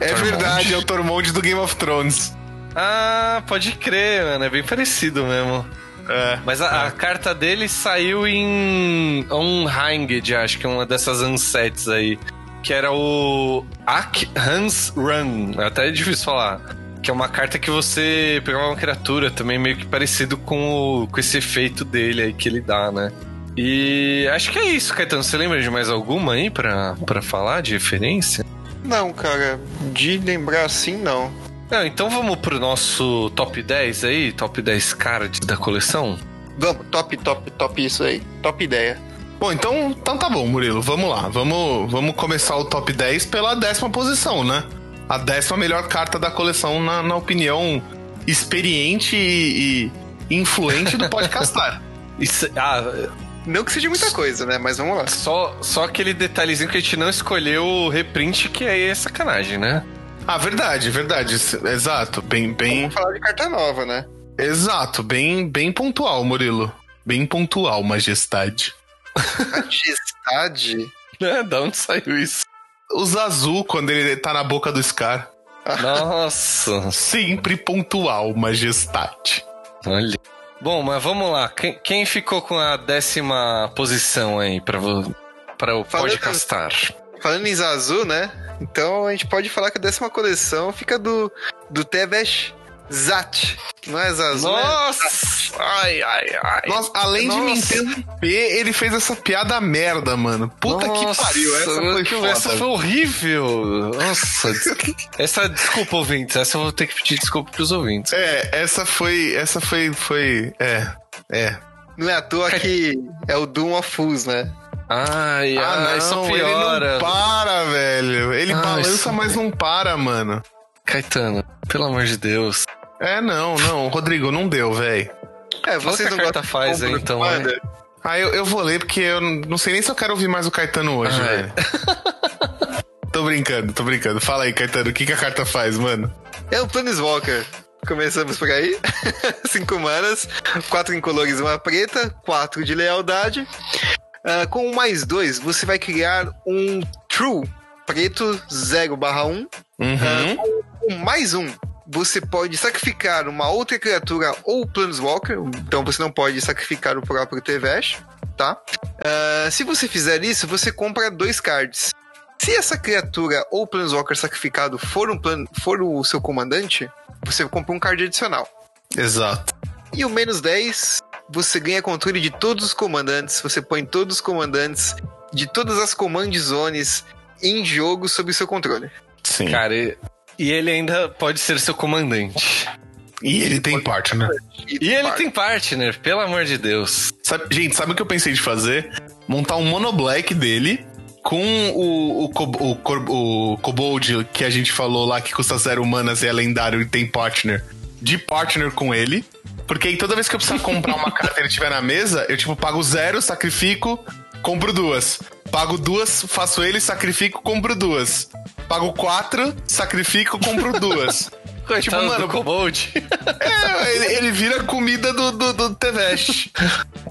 É Tormund. verdade, é o Tormund do Game of Thrones. Ah, pode crer, mano. É bem parecido mesmo. É. Mas a, a carta dele saiu em Unhanged, acho que é uma dessas unsets aí. Que era o Ak Hans Run. Até é difícil falar. Que é uma carta que você pegava uma criatura também meio que parecido com, o, com esse efeito dele aí que ele dá, né? E acho que é isso, Caetano. Você lembra de mais alguma aí pra, pra falar de referência? Não, cara. De lembrar assim, não. Não, então vamos pro nosso top 10 aí, top 10 cards da coleção. Vamos, top, top, top isso aí. Top ideia. Bom, então, então tá bom, Murilo. Vamos lá. Vamos, vamos começar o top 10 pela décima posição, né? A décima melhor carta da coleção, na, na opinião experiente e, e influente do podcastar. Isso, ah, Não que seja muita coisa, né? Mas vamos lá. Só, só aquele detalhezinho que a gente não escolheu o reprint, que aí é sacanagem, né? Ah, verdade, verdade. Exato. Bem, bem. Vamos falar de carta nova, né? Exato. Bem, bem pontual, Murilo. Bem pontual, majestade. Majestade. É, da onde saiu isso? Os azul quando ele tá na boca do Scar. Nossa, Sempre pontual, majestade. olha. Bom, mas vamos lá. Quem, quem ficou com a décima posição aí pra, pra o Falando- podcastar? Falando em Zazu, né? Então a gente pode falar que a décima coleção fica do, do Tevesh Zat. Não é Zazu, é Nossa! Ai, ai, ai. Nossa, além de me Nossa. interromper, ele fez essa piada merda, mano. Puta Nossa, que pariu, essa foi foda. essa foi horrível. Nossa, essa desculpa ouvintes, essa eu vou ter que pedir desculpa pros ouvintes. É, essa foi, essa foi, foi, é, é. Não é à toa que é o Doom of Fools, né? Ai, ah, não, isso ele piora. não para, velho. Ele Ah, balança, isso- mas não para, mano. Caetano, pelo amor de Deus. É, não, não, Rodrigo, não deu, velho. É, Fala vocês que a não carta gostam faz aí, então, Commander? Ah, eu, eu vou ler porque eu não sei nem se eu quero ouvir mais o Caetano hoje, Ah, velho. tô brincando, tô brincando. Fala aí, Caetano, o que, que a carta faz, mano? É o Planeswalker. Começamos por aí. Cinco manas, quatro incolores e uma preta, quatro de lealdade. Ah, com o mais dois, você vai criar um True preto 0 barra 1. Uhum. Com mais um, você pode sacrificar uma outra criatura ou Planeswalker. Então você não pode sacrificar o próprio Tevesh. tá? Ah, se você fizer isso, você compra dois cards. Se essa criatura ou Planeswalker sacrificado for, um plan, for o seu comandante, você compra um card adicional. Exato. E o menos 10, você ganha controle de todos os comandantes, você põe todos os comandantes de todas as command zones em jogo sob seu controle. Sim. Cara, e, e ele ainda pode ser seu comandante. e ele tem parte, né? E ele tem partner, pelo amor de Deus. Sabe- gente, sabe o que eu pensei de fazer? Montar um mono black dele com o, o, o, o Kobold que a gente falou lá que custa zero humanas e é lendário e tem partner. De partner com ele. Porque aí toda vez que eu precisar comprar uma carta e ele estiver na mesa, eu tipo pago zero, sacrifico, compro duas. Pago duas, faço ele, sacrifico, compro duas. Pago quatro, sacrifico, compro duas. Coitado Tipo, mano, do Kobold. É, ele, ele vira comida do, do, do Tevest.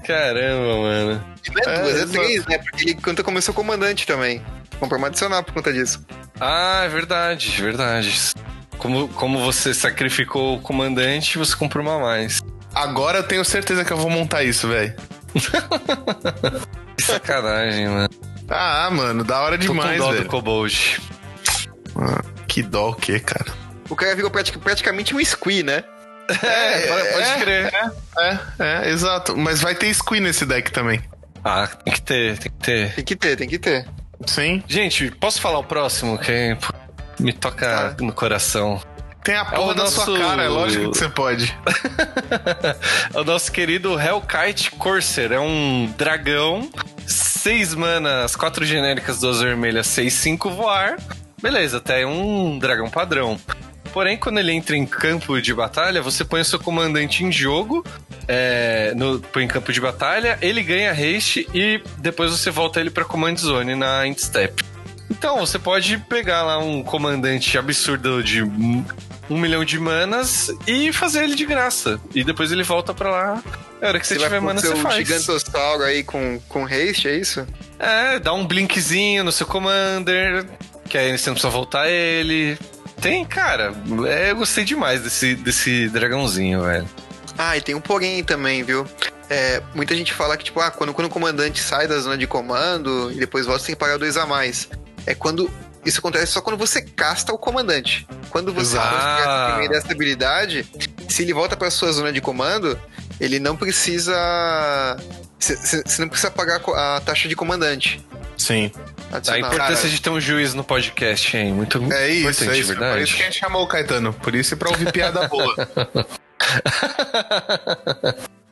Caramba, mano. Não é, É, duas, é exato. três, né? Porque ele conta como seu comandante também. Compra uma adicional por conta disso. Ah, é verdade, verdade. Como, como você sacrificou o comandante, você comprou uma mais. Agora eu tenho certeza que eu vou montar isso, velho. Que sacanagem, mano. Ah, mano, da hora Tô com demais, dó do velho. Kobold. Ah, que dó o quê, cara? O cara virou pratic- praticamente um squee, né? É, pode, pode é, crer. É, é, exato. Mas vai ter squee nesse deck também. Ah, tem que ter, tem que ter. Tem que ter, tem que ter. Sim. Gente, posso falar o próximo? Que pô, me toca no coração. Tem a porra o da sua nosso- cara, é lógico que você pode. É o nosso querido Hellkite Corsair. É um dragão, 6 manas, 4 genéricas, 2 vermelhas, 6, 5 voar. Beleza, até um dragão padrão. Porém, quando ele entra em campo de batalha, você põe o seu comandante em jogo, é, no, põe em campo de batalha, ele ganha haste e depois você volta ele pra Command Zone na End Step. Então, você pode pegar lá um comandante absurdo de um milhão de manas e fazer ele de graça. E depois ele volta pra lá. A hora que você, Você tiver mana, você faz. gigantossauro aí com, com haste, é isso? É, dá um blinkzinho no seu commander, que aí você não precisa voltar ele. Tem, cara, é, eu gostei demais desse, desse dragãozinho, velho. Ah, e tem um porém também, viu? É, muita gente fala que, tipo, ah, quando, quando o comandante sai da zona de comando e depois volta, você tem que pagar dois a mais. É quando. Isso acontece só quando você casta o comandante. Quando você primeiro essa habilidade, se ele volta pra sua zona de comando, ele não precisa. Você não precisa pagar a taxa de comandante. Sim. A importância de ter um juiz no podcast, hein? Muito É isso, importante, é isso. verdade. Por isso que a gente chamou o Caetano. Por isso e pra ouvir piada boa.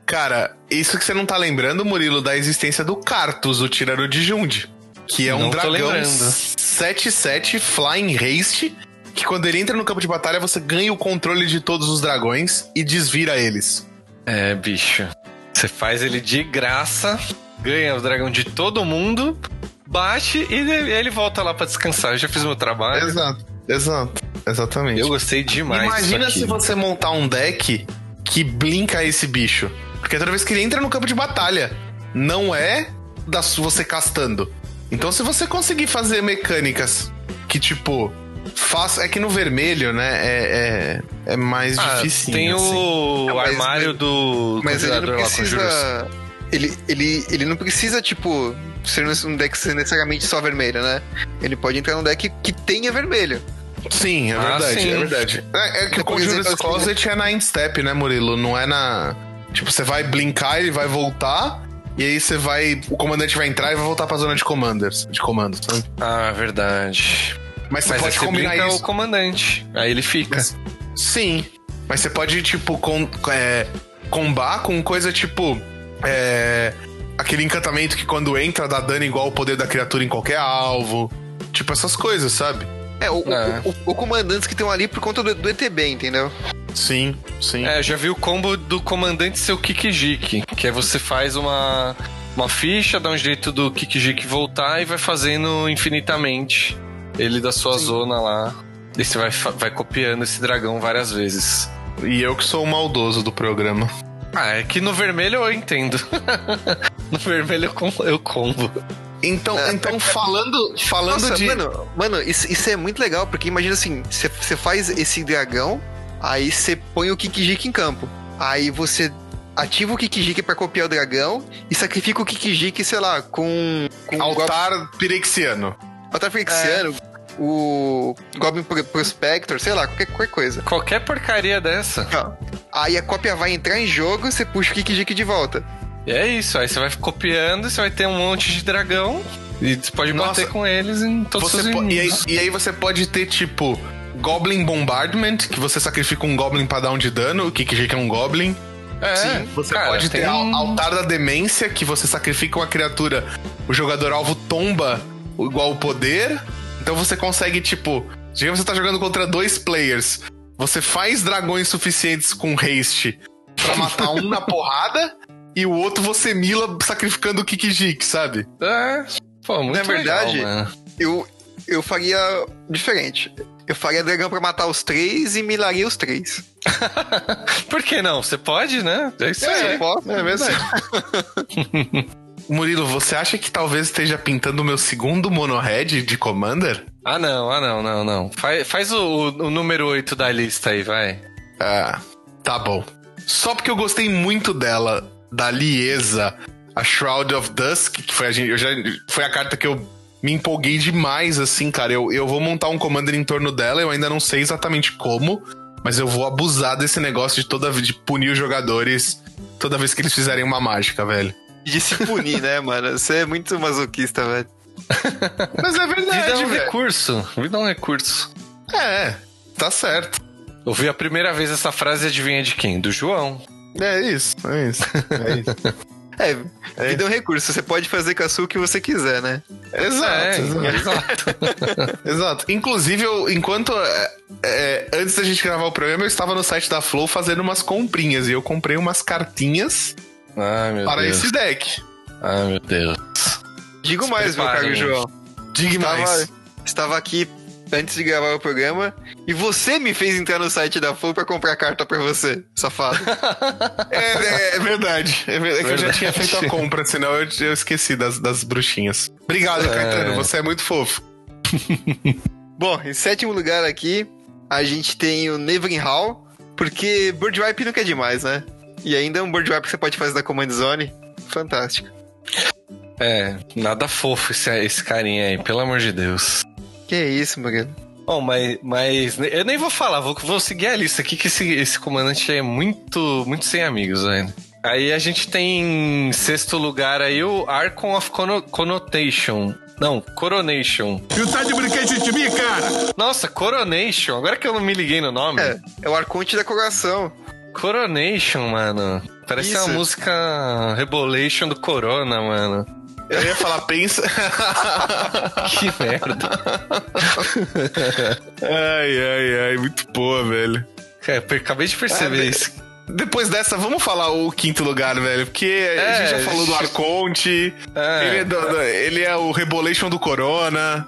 Cara, isso que você não tá lembrando, Murilo, da existência do Cartus, o tirano de Jund. Que é um Não dragão lembrando. 7-7 Flying Haste. Que quando ele entra no campo de batalha, você ganha o controle de todos os dragões e desvira eles. É, bicho. Você faz ele de graça, ganha o dragão de todo mundo, bate e ele volta lá pra descansar. Eu já fiz meu trabalho. Exato, exato. Exatamente. Eu gostei demais. Imagina se você montar um deck que blinka esse bicho. Porque toda vez que ele entra no campo de batalha, não é da você castando. Então, se você conseguir fazer mecânicas que, tipo, faça. É que no vermelho, né? É, é, é mais Ah, difícil. tem o Não, mas- armário do Mas ele não precisa. Ele, ele, ele não precisa, tipo, ser um deck ser necessariamente só vermelho, né? Ele pode entrar num deck que tenha vermelho. Sim, é Ah, verdade, sim. é verdade. É, é que o Por Conjure's exemplo, assim, Closet é na end step, né, Murilo? Não é na. Tipo, você vai blinkar, ele vai voltar. E aí você vai. O comandante vai entrar e vai voltar pra zona de commanders. De comando, sabe? Ah, verdade. Mas você Mas aí pode você combinar brinca isso. o comandante. Aí ele fica. Mas- Sim. Mas você pode, tipo, com, é, combar com coisa tipo. É, aquele encantamento que quando entra dá dano igual ao poder da criatura em qualquer alvo. Tipo essas coisas, sabe? É, o, o- É. o- o comandantes que estão ali por conta do, do ETB, entendeu? Sim, sim. É, eu já vi o combo do comandante seu Kikijiki, que é você faz uma, uma ficha, dá um jeito do Kikijiki voltar e vai fazendo infinitamente ele da sua zona lá. E você vai, vai copiando esse dragão várias vezes. E eu que sou o maldoso do programa. Ah, é que no vermelho eu entendo. no vermelho eu, com, eu combo. Então, então falando, falando Nossa, de. mano, mano isso, isso é muito legal, porque imagina assim, você você faz esse dragão, aí você põe o Kikijiki em campo. Aí você ativa o Kikijiki pra copiar o dragão e sacrifica o Kikijiki, sei lá, com. com Altar Pirexiano. Altar Frixiano, o Goblin Pro- Prospector, sei lá, qualquer, qualquer coisa. Qualquer porcaria dessa. Aí a cópia vai entrar em jogo, você puxa o Kikijiki de volta. E é isso, aí você vai copiando, você vai ter um monte de dragão e você pode Nossa. bater com eles em todos os po- e, aí, inimigos. e aí você pode ter, tipo, Goblin Bombardment, que você sacrifica um Goblin pra dar um de dano, o Kikijiki é um Goblin. É, Sim, você cara, pode ter um- al- Altar da Demência, que você sacrifica uma criatura, o jogador alvo tomba igual o poder. Então você consegue, tipo, digamos que você tá jogando contra dois players. Você faz dragões suficientes com haste pra matar um na porrada, e o outro você mila sacrificando o Kikijiki, sabe? É, pô, muito Na verdade, legal. Eu, eu faria diferente. Eu faria dragão pra matar os três e milaria os três. Por que não? Você pode, né? É isso É, aí. eu posso. É verdade. Murilo, você acha que talvez esteja pintando o meu segundo monohead de Commander? Ah, não, ah, não, não, não. Faz, faz o, o- o número 8 da lista aí, vai. Ah, tá bom. Só porque eu gostei muito dela, da Liesa, a Shroud of Dusk, que foi a, gente, eu já, foi a carta que eu me empolguei demais, assim, cara. Eu, eu vou montar um Commander em torno dela, eu ainda não sei exatamente como, mas eu vou abusar desse negócio de toda de punir os jogadores toda vez que eles fizerem uma mágica, velho. De se punir, né, mano? Você é muito masoquista, velho. Mas é Vida é verdade, um velho. recurso. Vida é um recurso. É, tá certo. Ouvi a primeira vez essa frase e adivinha de quem? Do João. É isso, é isso. É isso. É, vida é um recurso. Você pode fazer com a sua o que você quiser, né? Exato, É, exato. exato. Inclusive, eu, enquanto. é, é, antes da gente gravar o programa, eu estava no site da Flow fazendo umas comprinhas e eu comprei umas cartinhas Ai, meu para Deus. esse deck. Ai, meu Deus. Digo Se mais, meu caro João. Diga Estava, mais. estava aqui antes de gravar o programa e você me fez entrar no site da Flow pra comprar carta pra você, safado. É, é- é verdade. É verdade. É que eu já Verdade. tinha feito a compra, senão eu, eu esqueci das, das bruxinhas. Obrigado, É. Caetano. Você é muito fofo. Bom, em sétimo lugar aqui, a gente tem o Nevering Hall, porque Bird Wipe nunca é demais, né? E ainda é um Bird Wipe que você pode fazer da Command Zone. Fantástico. É, nada fofo esse, esse carinha aí, pelo amor de Deus. Que é isso, Mariano? Bom, mas, mas eu nem vou falar, vou, vou seguir a lista aqui, que esse, esse comandante é muito, muito sem amigos, velho. Aí a gente tem em sexto lugar aí o Archon of Conno- Connotation. Não, Coronation. Tu tá de brinquedo de mim, cara? Nossa, Coronation. Agora que eu não me liguei no nome. É, é o Arconte da Coração. Coronation, mano. Parece Isso. uma música Rebolation do Corona, mano. Eu ia falar, pensa. Que merda. ai, ai, ai. Muito boa, velho. Cara, acabei de perceber É, isso. Depois dessa, vamos falar o quinto lugar, velho. Porque a É, gente já falou do Arconte. É. Ele, é do- do- ele é o Rebolation do Corona.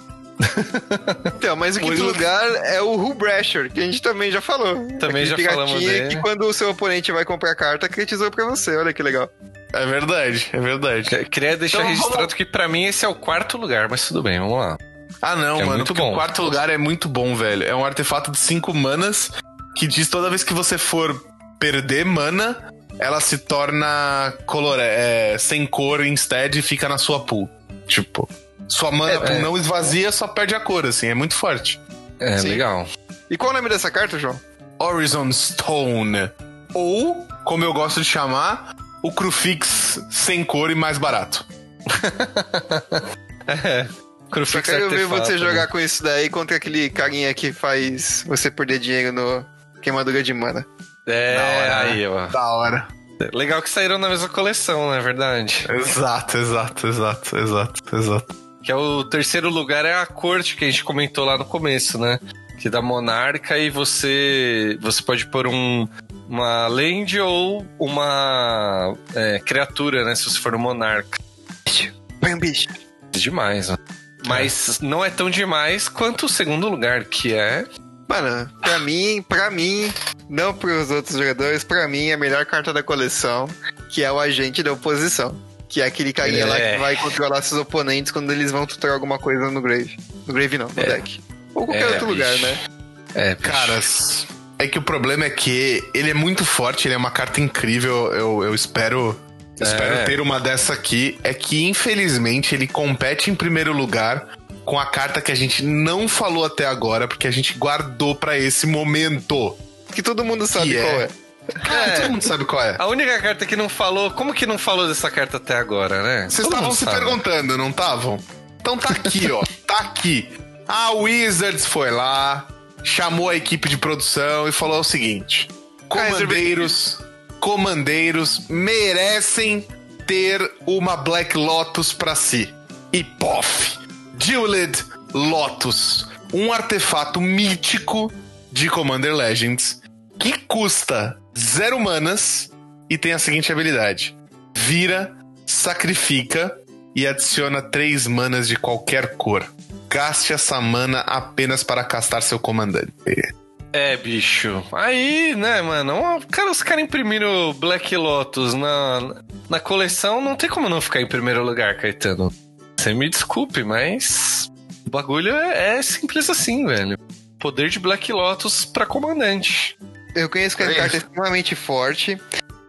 Então, mas o quinto lugar é o Hullbrasher, que a gente também já falou. Também Aquele já piratinha falamos dele. que quando o seu oponente vai comprar carta, critizou pra você. Olha que legal. É verdade, é verdade. Que- Queria deixar Então, registrado vamos- que pra mim esse é o quarto lugar, mas tudo bem, vamos lá. Ah, não, É mano. muito porque bom. o quarto lugar é muito bom, velho. É um artefato de cinco manas que diz toda vez que você for perder mana, ela se torna color, é, sem cor instead e fica na sua pool. Tipo, sua mana É, é. não esvazia, só perde a cor, assim. É muito forte. É, Sim. legal. E qual o nome dessa carta, João? Horizon Stone. Ou, como eu gosto de chamar, o Crufix sem cor e mais barato. É. Só Crufix quero ver você né? jogar com isso daí contra aquele carinha que faz você perder dinheiro no queimadura de mana. É, Da hora, aí, ó. Da hora. Legal que saíram na mesma coleção, não é verdade? Exato, exato, exato, exato, exato. Que é o terceiro lugar é a corte que a gente comentou lá no começo, né? Que dá monarca e você você pode pôr um, uma land ou uma é, criatura, né? Se você for um monarca. Põe um bicho. Demais, né? Mas não é tão demais quanto o segundo lugar, que é. Mano, pra mim, pra mim, não pros outros jogadores, pra mim é a melhor carta da coleção, que é o agente da oposição. Que é aquele carinha lá É. que vai controlar seus oponentes quando eles vão tutorar alguma coisa no grave. No grave não, no É. deck. Ou qualquer É, outro lugar, bicho. né? É, Caras, É que o problema é que ele é muito forte, ele é uma carta incrível. Eu, eu espero. É. Espero ter uma dessa aqui. É que, infelizmente, ele compete em primeiro lugar com a carta que a gente não falou até agora, porque a gente guardou pra esse momento. Que todo mundo sabe Que é. qual é. Ah, todo mundo sabe qual é. A única carta que não falou. Como que não falou dessa carta até agora, né? Vocês estavam se sabe. perguntando, não estavam? Então tá aqui, ó. Tá aqui. A Wizards foi lá, chamou a equipe de produção e falou o seguinte: comandeiros, comandeiros merecem ter uma Black Lotus pra si. E pof! Jeweled Lotus, um artefato mítico de Commander Legends que custa zero manas e tem a seguinte habilidade: vira, sacrifica e adiciona três manas de qualquer cor. Gaste essa mana apenas para castar seu comandante. É, bicho. Aí, né, mano? Cara, os caras imprimiram Black Lotus na, na coleção, não tem como não ficar em primeiro lugar, Caetano. Você me desculpe, mas. O bagulho é, é simples assim, velho. Poder de Black Lotus pra comandante. Eu conheço que a É carta é isso. extremamente forte,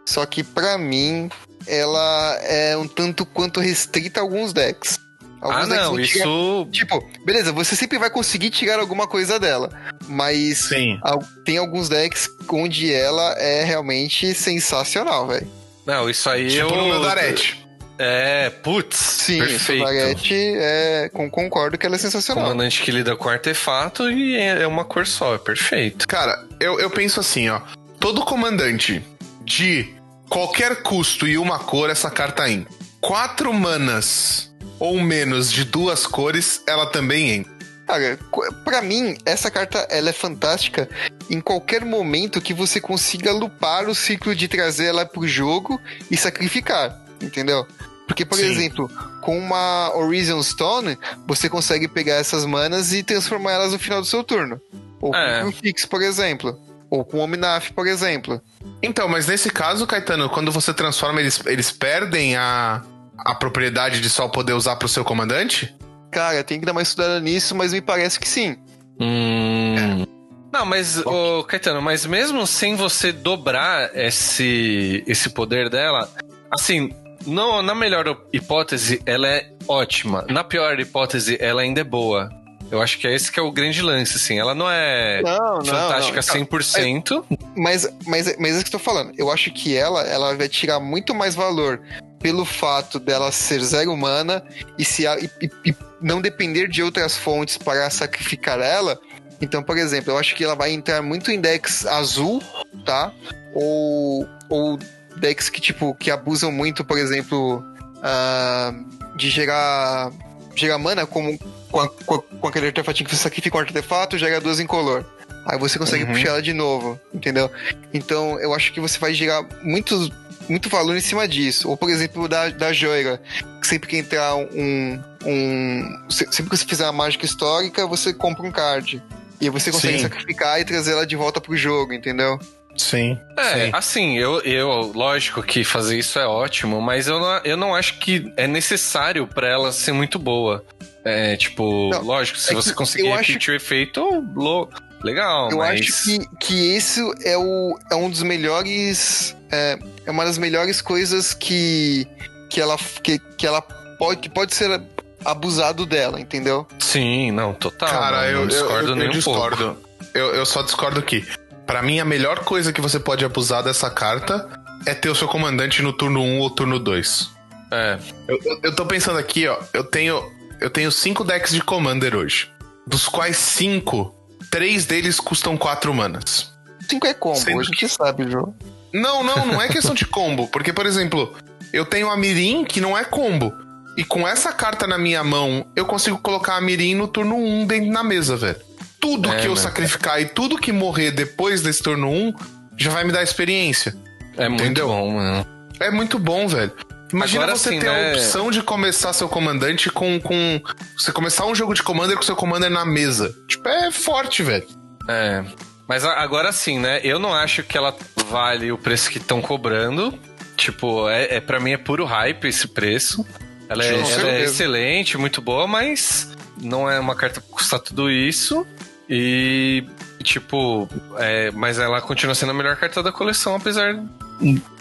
só que pra mim ela é um tanto quanto restrita a alguns decks. Alguns ah, decks não, vão tirar- isso. Tipo, beleza, você sempre vai conseguir tirar alguma coisa dela, mas Sim. tem alguns decks onde ela é realmente sensacional, velho. Não, isso aí Tipo eu. no meu Darete. É, putz. Sim, perfeito. Solarete, é, com- concordo que ela é sensacional. Comandante que lida com artefato e é é uma cor só, é perfeito. Cara, eu, eu penso assim, ó. Todo comandante de qualquer custo e uma cor, essa carta em quatro manas ou menos de duas cores, ela também entra. Cara, pra mim, essa carta ela é fantástica em qualquer momento que você consiga lupar o ciclo de trazer ela pro jogo e sacrificar, entendeu? Porque, por Sim. exemplo, com uma Horizon Stone, você consegue pegar essas manas e transformar elas no final do seu turno. Ou É. com um Fix, por exemplo. Ou com Omnaf, por exemplo. Então, mas nesse caso, Caetano, quando você transforma, eles, eles perdem a, a propriedade de só poder usar pro seu comandante? Cara, tem que dar uma estudada nisso, mas me parece que sim. Hum. Não, mas, ô, Caetano, mas mesmo sem você dobrar esse, esse poder dela, assim, no, na melhor hipótese, ela é ótima. Na pior hipótese, ela ainda é boa. Eu acho que é esse que é o grande lance, assim. Ela não é Não, não, fantástica não. 100%. Mas, mas, mas é isso que eu tô falando. Eu acho que ela, ela vai tirar muito mais valor pelo fato dela ser zero humana e, se, e- e não depender de outras fontes para sacrificar ela. Então, por exemplo, eu acho que ela vai entrar muito em decks azul, tá? Ou, ou decks que, tipo, que abusam muito, por exemplo, ah, de gerar, gerar mana como com, a- com, aquele artefatinho que você sacrifica um artefato, gera duas incolor. Aí você consegue Uhum. puxar ela de novo, entendeu? Então eu acho que você vai gerar muito, muito valor em cima disso. Ou, por exemplo, da, da Joira. Sempre que entrar um. um se- sempre que você fizer uma mágica histórica, você compra um card. E você consegue Sim. sacrificar e trazer ela de volta pro jogo, entendeu? Sim. É, Sim. assim, eu, eu, lógico que fazer isso é ótimo, mas eu não, eu não acho que é necessário pra ela ser muito boa. É, tipo, Não, lógico, se é você que conseguir eu acho- repetir o efeito, lo- legal, Eu mas... acho que, que isso é, o, é um dos melhores. É, é uma das melhores coisas que, que, ela, que, que ela pode, que pode ser abusado dela, entendeu? Sim, não, total. Cara, não, eu, não discordo eu, eu, nem eu um pouco. discordo. Eu, eu só discordo que, pra mim, a melhor coisa que você pode abusar dessa carta é ter o seu comandante no turno 1 ou turno 2. É, Eu, eu, eu tô pensando aqui, ó. Eu tenho, eu tenho cinco decks de Commander hoje. Dos quais cinco, três deles custam quatro manas. 5 é combo, Sendo a gente sabe, João. Não, não, não é questão de combo. Porque, por exemplo, eu tenho a Mirim, que não é combo. E com essa carta na minha mão, eu consigo colocar a Mirim no turno 1 dentro na mesa, velho. Tudo É, que eu mano. sacrificar e tudo que morrer depois desse turno 1 já vai me dar experiência. é muito Entendeu? bom, mano. É muito bom, velho. Imagina Agora você ter a né? opção de começar seu comandante com, com. Você começar um jogo de commander com seu commander na mesa. Tipo, é forte, velho. É. Mas a- agora sim, né? Eu não acho que ela vale o preço que estão cobrando. Tipo, é, é para mim é puro hype esse preço. Ela, é, ela é excelente, muito boa, mas não é uma carta que custa tudo isso. E Tipo, é, mas ela continua sendo a melhor carta da coleção, apesar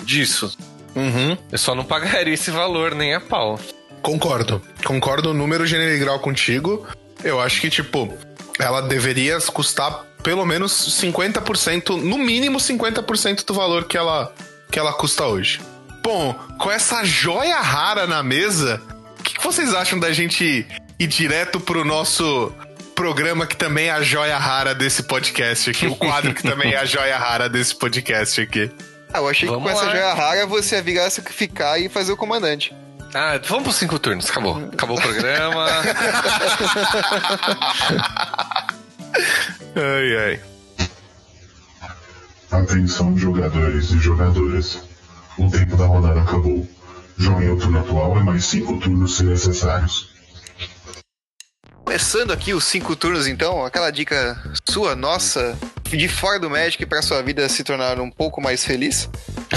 disso. Uhum. Eu só não pagaria esse valor nem a pau. Concordo. Concordo o número gênero e grau contigo. Eu acho que, tipo, ela deveria custar pelo menos 50%, no mínimo 50% do valor que ela, que ela custa hoje. Bom, com essa joia rara na mesa, o que, que vocês acham da gente ir direto pro nosso programa que também é a joia rara desse podcast aqui, o quadro que também é a joia rara desse podcast aqui. Ah, eu achei Vamos que com essa lá. joia rara você ia virar sacrificar e fazer o comandante. Ah, vamos pros cinco turnos, acabou. Acabou o programa. Ai, ai. Atenção, jogadores e jogadoras. O tempo da rodada acabou. Joguem o turno atual e mais cinco turnos se necessários. Começando aqui os cinco turnos, então, aquela dica sua, nossa, de fora do Magic para sua vida se tornar um pouco mais feliz.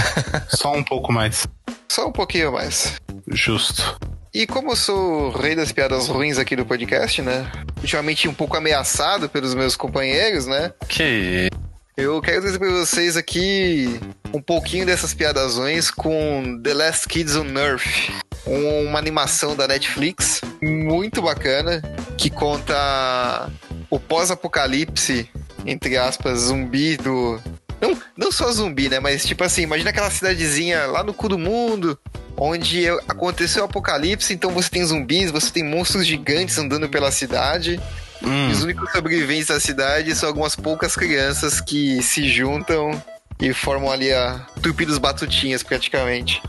Só um pouco mais. Só um pouquinho mais. Justo. E como eu sou o rei das piadas ruins aqui do podcast, né? Ultimamente um pouco ameaçado pelos meus companheiros, né? que Eu quero trazer pra vocês aqui um pouquinho dessas piadazões com The Last Kids on Earth, uma animação da Netflix muito bacana que conta o pós-apocalipse, entre aspas, zumbi do. Não, não só zumbi, né? Mas tipo assim, imagina aquela cidadezinha lá no cu do mundo, onde aconteceu o apocalipse, então você tem zumbis, você tem monstros gigantes andando pela cidade. Hum. Os únicos sobreviventes da cidade são algumas poucas crianças que se juntam e formam ali a trupe dos batutinhas, praticamente.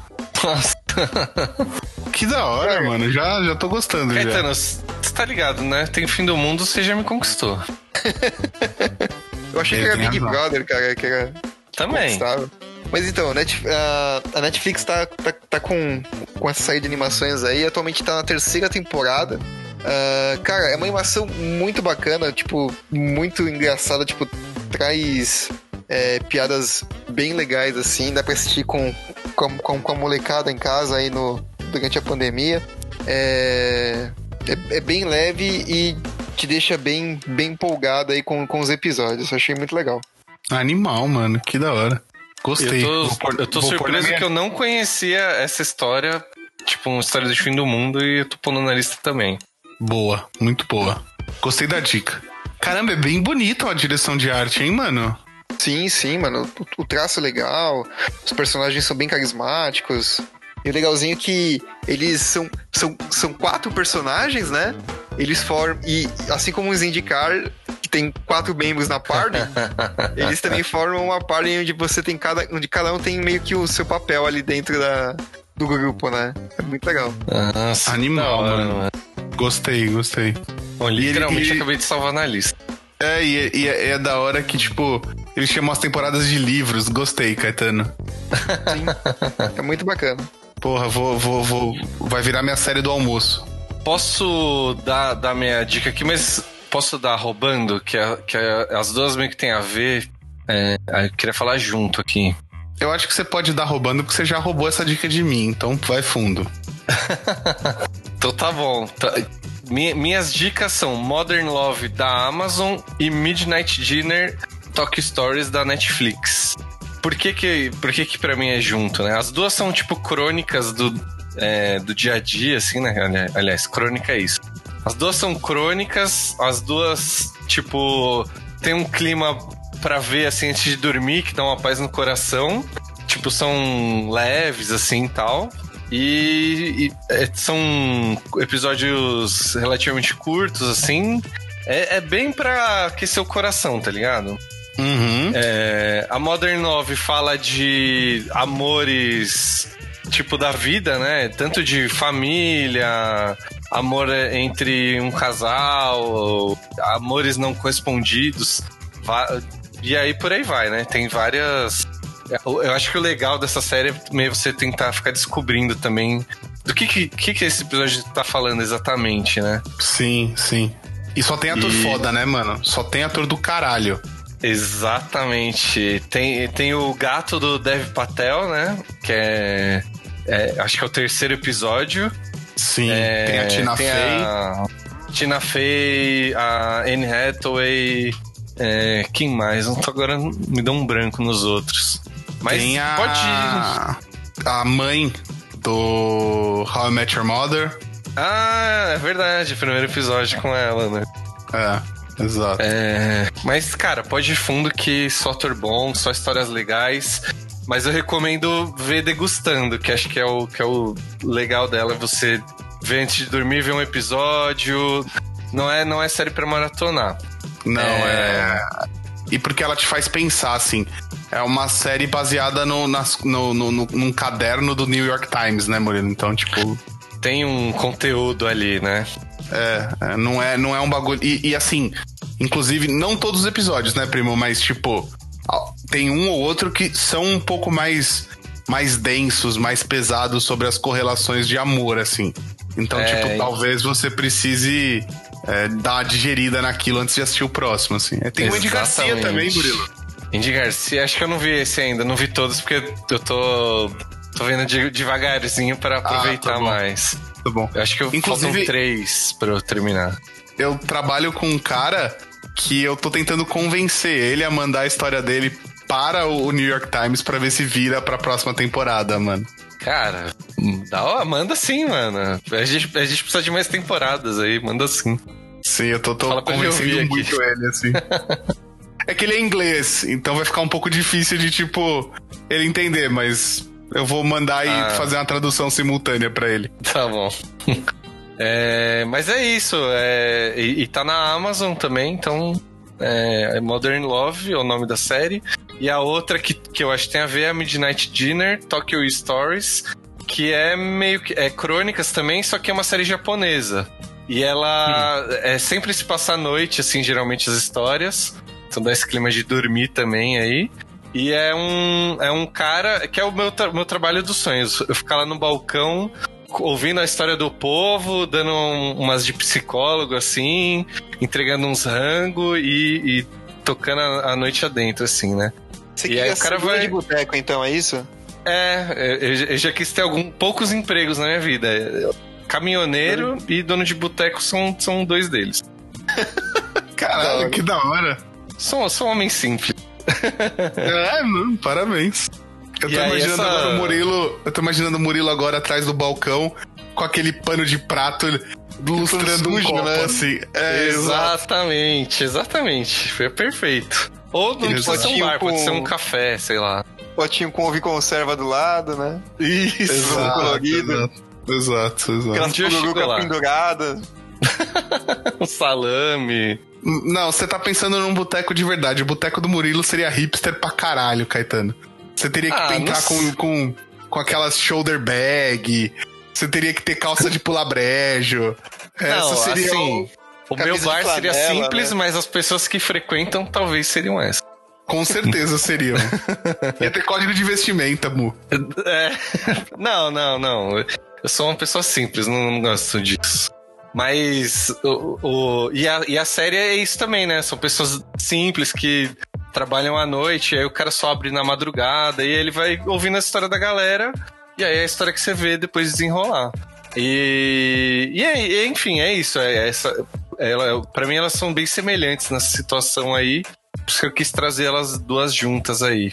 Nossa. Que da hora, É. mano. Já, já tô gostando já. Caetano, você tá ligado, né? Tem fim do mundo, você já me conquistou. Eu achei É, que era Big razão. Brother, cara, que era Também. Mas então, a Netflix tá, tá, tá com, com essa série de animações aí, atualmente tá na terceira temporada. Ah, cara, é uma animação muito bacana, tipo, muito engraçada, tipo, traz é, piadas bem legais, assim, dá pra assistir com, com, com, com a molecada em casa aí no, durante a pandemia. É, é, é bem leve e te deixa bem, bem empolgado aí com, com os episódios. Eu achei muito legal. Animal, mano. Que da hora. Gostei. Eu tô, pôr- eu tô surpreso minha- que eu não conhecia essa história, tipo, uma história do fim do mundo, e eu tô pondo na lista também. Boa, muito boa. Gostei da dica. Caramba, é bem bonita a direção de arte, hein, mano? Sim, sim, mano. O, o traço é legal, os personagens são bem carismáticos. E o legalzinho é que eles são, são, são quatro personagens, né? Eles formam. E assim como os Indicar, que tem quatro membros na party, eles também formam uma party onde você tem cada. onde cada um tem meio que o seu papel ali dentro da, do grupo, né? É muito legal. Nossa, Animal, da hora, mano. Gostei, gostei. Bom, literalmente ele- acabei de salvar na lista. É, e, e é, é da hora que, tipo, eles chamam as temporadas de livros. Gostei, Caetano. É muito bacana. Porra, vou, vou, vou. Vai virar minha série do almoço. Posso dar, dar minha dica aqui, mas posso dar roubando, que, é, que é- as duas meio que tem a ver. É, eu queria falar junto aqui. Eu acho que você pode dar roubando porque você já roubou essa dica de mim, então vai fundo. Então tá bom. Tá- Mi- minhas dicas são Modern Love da Amazon e Midnight Dinner Talk Stories da Netflix. Por que que, por que, que pra mim é junto, né? As duas são tipo crônicas do, é, do dia a dia, assim, né? Ali- Aliás, crônica é isso. As duas são crônicas, as duas, tipo, tem um clima pra ver assim antes de dormir que dá uma paz no coração. Tipo, são leves, assim tal. E, e, é, são episódios relativamente curtos, assim. É, é bem pra aquecer o coração, tá ligado? Uhum. É, a Modern Love fala de amores tipo da vida, né? Tanto de família, amor entre um casal, amores não correspondidos. E aí por aí vai, né? Tem várias. Eu eu acho que o legal dessa série é meio você tentar ficar descobrindo também do que, que, que, que esse episódio tá falando exatamente, né? Sim, sim. E só tem ator E- foda, né, mano? Só tem ator do caralho. Exatamente. Tem, tem o gato do Dev Patel, né? Que é, é, Acho que é o terceiro episódio. Sim, É, tem a Tina tem Fey. a Tina Fey, a Anne Hathaway É, quem mais? Não tô agora me deu um branco nos outros. Mas Tem a, pode. a mãe do How I Met Your Mother. Ah, é verdade, primeiro episódio com ela, né? É, exato. É, mas, cara, pode ir fundo que só ator bom, só histórias legais. Mas eu recomendo ver degustando, que acho que é o, que é o legal dela. Você ver antes de dormir, ver um episódio. Não é, não é série pra maratonar. Não, É. é... E porque ela te faz pensar, assim. É uma série baseada no, nas, no, no, no- num caderno do New York Times, né, Murilo? Então, tipo... Tem um conteúdo ali, né? É, é, não é, não é um bagulho. E, e, assim, inclusive, não todos os episódios, né, primo? Mas, tipo, tem um ou outro que são um pouco mais, mais densos, mais pesados sobre as correlações de amor, assim. Então, É, tipo, talvez você precise é, dar uma digerida naquilo antes de assistir o próximo, assim. É, Tem o Andy Garcia Exatamente. também, Murilo. Indy Garcia, acho que eu não vi esse ainda, não vi todos porque eu tô, tô vendo de- devagarzinho pra aproveitar tá bom. mais. Tá bom. Eu acho que eu Inclusive- faltam três pra eu terminar. Eu trabalho com um cara que eu tô tentando convencer ele a mandar a história dele para o New York Times pra ver se vira pra próxima temporada, mano. Cara, dá, ó, manda sim, mano. A gente, a gente precisa de mais temporadas aí, manda sim. Sim, eu tô, tô Fala convencendo ouvir aqui. muito ele, assim. é que ele é inglês, então vai ficar um pouco difícil de, tipo, ele entender, mas eu vou mandar e Ah. fazer uma tradução simultânea pra ele. Tá bom. É, mas é isso. é, e, e tá na Amazon também, então. É, é Modern Love é o nome da série. E a outra que, que eu acho que tem a ver é a Midnight Dinner, Tokyo Stories, que é meio que. É crônicas também, só que é uma série japonesa. E ela é sempre se passa à noite, assim, geralmente as histórias. Então dá esse clima de dormir também aí. E é um, é um cara que é o meu, tra- meu trabalho dos sonhos. Eu ficar lá no balcão ouvindo a história do povo, dando um- umas de psicólogo, assim, entregando uns rango e, e tocando a, a noite adentro, assim, né? Você E aí o cara vai- de boteco, então, é isso? É, eu, eu já quis ter algum, poucos empregos na minha vida. Caminhoneiro e dono de boteco são, são dois deles. Caralho, que da hora. Sou, sou um homem simples. É, mano, parabéns. Eu tô imaginando essa- agora o Murilo. Eu tô imaginando o Murilo agora atrás do balcão, com aquele pano de prato lustrando um copo, né? assim. É, exatamente, exatamente. Foi perfeito. Ou não precisa ser um Potinho bar, pode com- ser um café, sei lá. Potinho com ovo e conserva do lado, né? Isso. Exato, colorido. exato, exato, exato. Aquelas lá. penduradas. Um salame. Não, você tá pensando num boteco de verdade. O boteco do Murilo seria hipster pra caralho, Caetano. Você teria que Ah, entrar não com, com, com aquelas shoulder bag. Você teria que ter calça de pular brejo. Não, Essa seria assim, o meu camisa de bar seria flanela, simples, né? mas as pessoas que frequentam talvez seriam essas. Com certeza seriam. Ia ter código de vestimenta, Mu. É. Não, não, não. Eu sou uma pessoa simples, não, não gosto disso. Mas o, o- e, a, e a série é isso também, né? São pessoas simples que trabalham à noite, aí o cara só abre na madrugada e ele vai ouvindo a história da galera, e aí é a história que você vê depois desenrolar. E, e, é- e, enfim, é isso. É essa, ela, pra mim, elas são bem semelhantes nessa situação aí. Por isso que eu quis trazer elas duas juntas aí.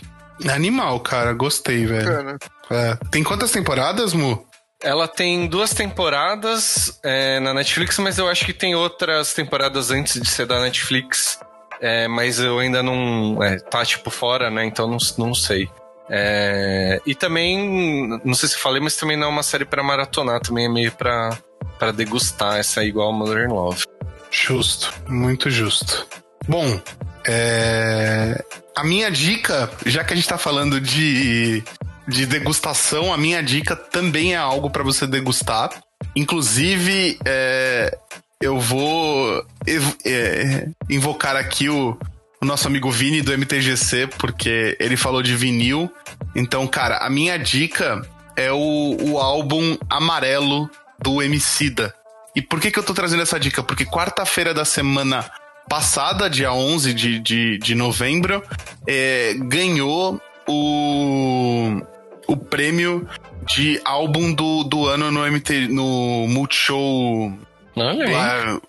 Animal, cara. Gostei, velho. Bacana. É. Tem quantas temporadas, Mu? Ela tem duas temporadas é, na Netflix, mas eu acho que tem outras temporadas antes de ser da Netflix. É, mas eu ainda não. É, tá tipo fora, né? Então não, não sei. É, e também, não sei se falei, mas também não é uma série pra maratonar, também é meio pra, pra degustar. Essa é igual Modern Love. Justo, muito justo. Bom, é... a minha dica, já que a gente tá falando de, de degustação, a minha dica também é algo pra você degustar. Inclusive, é, eu vou é, invocar aqui o, o nosso amigo Vini do MTGC, porque ele falou de vinil. Então, cara, a minha dica é o, o álbum Amarelo do Emicida. E por que, que eu tô trazendo essa dica? Porque quarta-feira da semana passada, dia 11 de, de, de novembro, é, ganhou o, o prêmio de álbum do, do ano no, MT, no Multishow Olha aí. lá,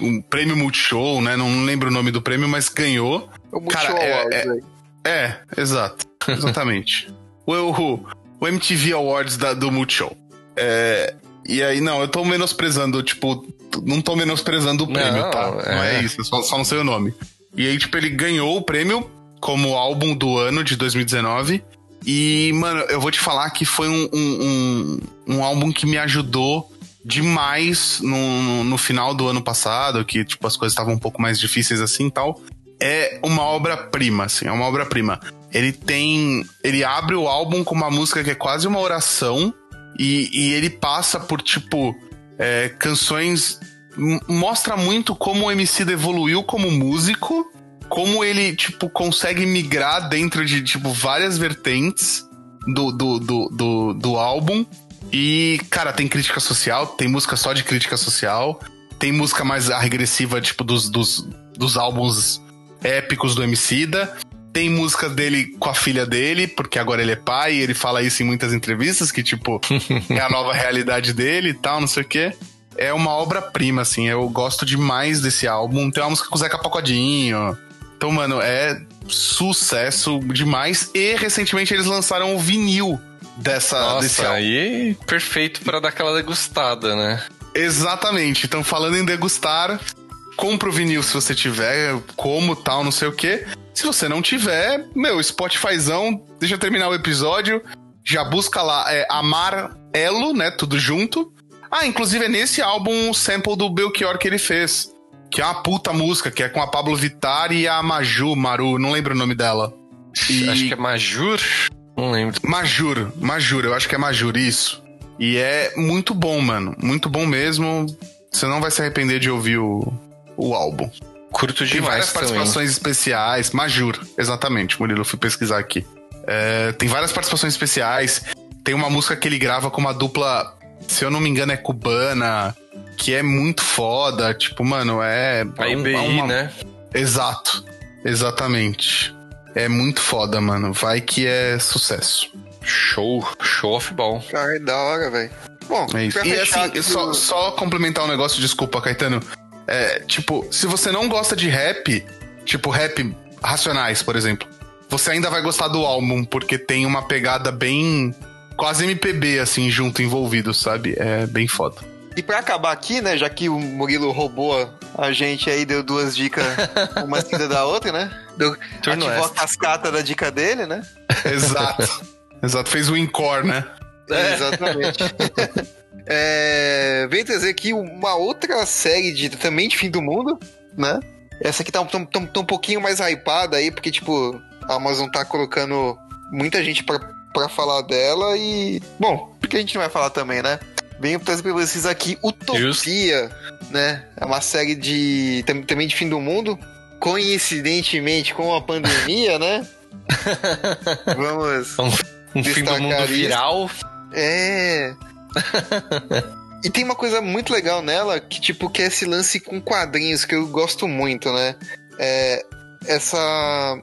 um prêmio Multishow, né? Não lembro o nome do prêmio, mas ganhou. O Cara, Multishow é- Awards, é- velho. É, exato. Exatamente. o, o, o MTV Awards da- do Multishow. É, e aí, não, eu tô menosprezando, tipo, não tô menosprezando o prêmio, Não, tá? Não é é. isso, só, só não sei o nome. E aí, tipo, ele ganhou o prêmio como álbum do ano de 2019. E, mano, eu vou te falar que foi um, um, um, um álbum que me ajudou demais no, no final do ano passado, que, tipo, as coisas estavam um pouco mais difíceis assim e tal. É uma obra-prima, assim, é uma obra-prima. Ele tem. Ele abre o álbum com uma música que é quase uma oração. E, e ele passa por, tipo, é, canções. Mostra muito como o MC evoluiu como músico. Como ele, tipo, consegue migrar dentro de, tipo, várias vertentes do, do, do, do, do álbum. E, cara, tem crítica social, tem música só de crítica social. Tem música mais regressiva, tipo, dos, dos, dos álbuns épicos do Emicida. Tem música dele com a filha dele, porque agora ele é pai e ele fala isso em muitas entrevistas, que, tipo, é a nova realidade dele e tal, não sei o quê. É uma obra-prima, assim, eu gosto demais desse álbum. Tem uma música com o Zeca Pagodinho. Então, mano, é sucesso demais. E recentemente eles lançaram o vinil dessa, Nossa, aí perfeito pra dar aquela degustada, né? Exatamente. Então, falando em degustar, compra o vinil se você tiver, como tal, não sei o quê. Se você não tiver, meu, Spotifyzão, deixa eu terminar o episódio, já busca lá, é Amar Elo, né, tudo junto. Ah, inclusive é nesse álbum o sample do Belchior que ele fez, que é uma puta música, que é com a Pablo Vittar e a Maju, Maru, não lembro o nome dela. E- Acho que é Majur. Não lembro. Majur, Majur, eu acho que é Majur, isso. E é muito bom, mano. Muito bom mesmo. Você não vai se arrepender de ouvir o, o álbum. Curto Tem várias demais também. participações especiais. Majur, exatamente, Murilo, eu fui pesquisar aqui. É, tem várias participações especiais. Tem uma música que ele grava com uma dupla, se eu não me engano, é cubana, que é muito foda. Tipo, mano, é. A é um- IBI, é uma- né? Exato. Exatamente. É muito foda, mano. Vai que é sucesso. Show. Show of ball. Cara, é da hora, velho. Bom, É isso. E assim, só, só complementar um negócio, desculpa, Caetano. É, tipo, se você não gosta de rap, tipo rap racionais, por exemplo, você ainda vai gostar do álbum, porque tem uma pegada bem. quase MPB, assim, junto, envolvido, sabe? É bem foda. E pra acabar aqui, né, já que o Murilo roubou a gente aí, deu duas dicas, uma seguida da outra, né? Deu, Turno ativou extra. a cascata da dica dele, né? Exato. Exato. Fez o encore, né? Exatamente. é, vem trazer aqui uma outra série de também de fim do mundo, né? Essa aqui tá, um- tá, tá- tá um pouquinho mais hypada aí, porque, tipo, a Amazon tá colocando muita gente pra, pra falar dela e. Bom, porque a gente não vai falar também, né? Venho trazer pra vocês aqui Utopia, né? É uma série de. tam- também de fim do mundo. Coincidentemente com a pandemia, né? Vamos. Um fim do mundo isso. viral. É. e tem uma coisa muito legal nela, que tipo, que é esse lance com quadrinhos, que eu gosto muito, né? É, essa,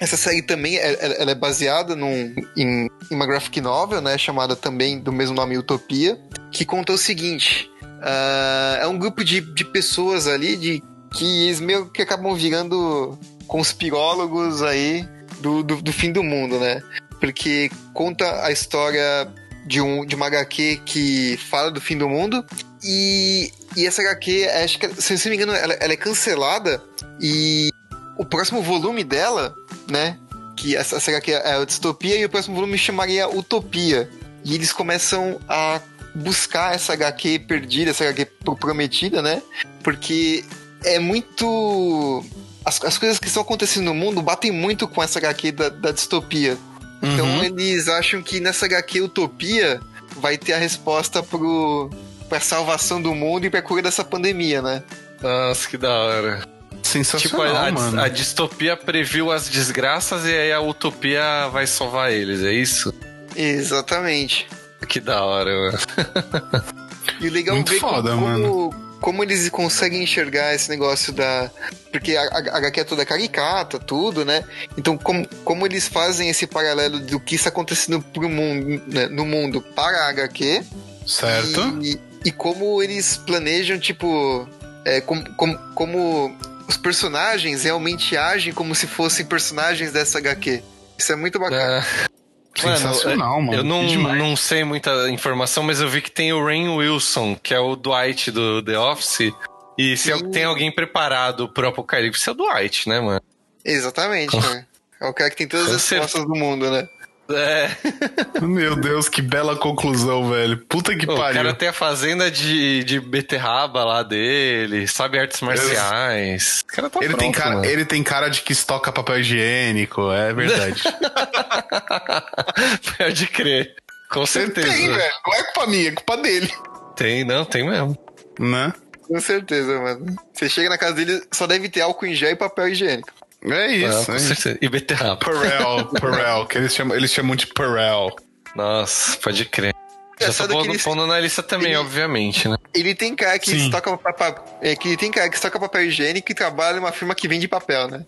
essa série também, é- ela, ela é baseada num, em, em uma graphic novel, né? Chamada também do mesmo nome, Utopia, que conta o seguinte. ah, é um grupo de, de pessoas ali, de que eles meio que acabam virando conspirólogos aí do, do, do fim do mundo, né? Porque conta a história de, um, de uma HQ que fala do fim do mundo. E, e essa HQ, acho que, se não me engano, ela, ela é cancelada. E o próximo volume dela, né? Que essa, essa HQ é a Distopia, e o próximo volume chamaria Utopia. E eles começam a buscar essa HQ perdida, essa HQ pro- prometida, né? Porque é muito. As, as coisas que estão acontecendo no mundo batem muito com essa HQ da, da distopia. Então Uhum. eles acham que nessa HQ Utopia vai ter a resposta pro, pra salvação do mundo e pra cura dessa pandemia, né? Nossa, que da hora. Tipo, Sensacional, a, a- mano. a distopia previu as desgraças e aí a utopia vai salvar eles, é isso? Exatamente. Que da hora, mano. E o legal é Muito ver foda, como, mano. como eles conseguem enxergar esse negócio da. Porque a, a, a HQ é toda caricata, tudo, né? Então, como, como eles fazem esse paralelo do que está acontecendo pro mundo, né, no mundo para a HQ Certo? E, e como eles planejam, tipo, é, como, como, como os personagens realmente agem como se fossem personagens dessa HQ. Isso é muito bacana. É. Sensacional, mano. Eu não, demais. não sei muita informação, mas eu vi que tem o Rain Wilson, que é o Dwight do The Office. E se tem alguém preparado pro apocalipse, é o Dwight, né, mano? Exatamente, né? É o cara que tem todas Com as respostas do mundo, né? É. Meu Deus, que bela conclusão, velho. Puta que O pariu. cara tem a fazenda de, de beterraba lá dele, sabe artes marciais. O cara tá Ele pronto, tem, cara, mano. ele tem cara de que estoca papel higiênico, é verdade. Pode crer. Com Ele certeza. tem, velho. Não é culpa minha, é culpa dele. Tem, não, tem mesmo. Né? Com certeza, mano. Você chega na casa dele, só deve ter álcool em gel e papel higiênico. É Não, isso, com é isso. certeza. E beterraba. Perel, Perel, que eles chamam, eles chamam de Perel. Nossa, pode crer. Já Engraçado tô que pondo, ele- pondo na lista também, ele- obviamente, né? Ele tem cara que Sim. estoca, pa- é, que ele tem cara que estoca papel higiênico e trabalha numa firma que vende papel, né?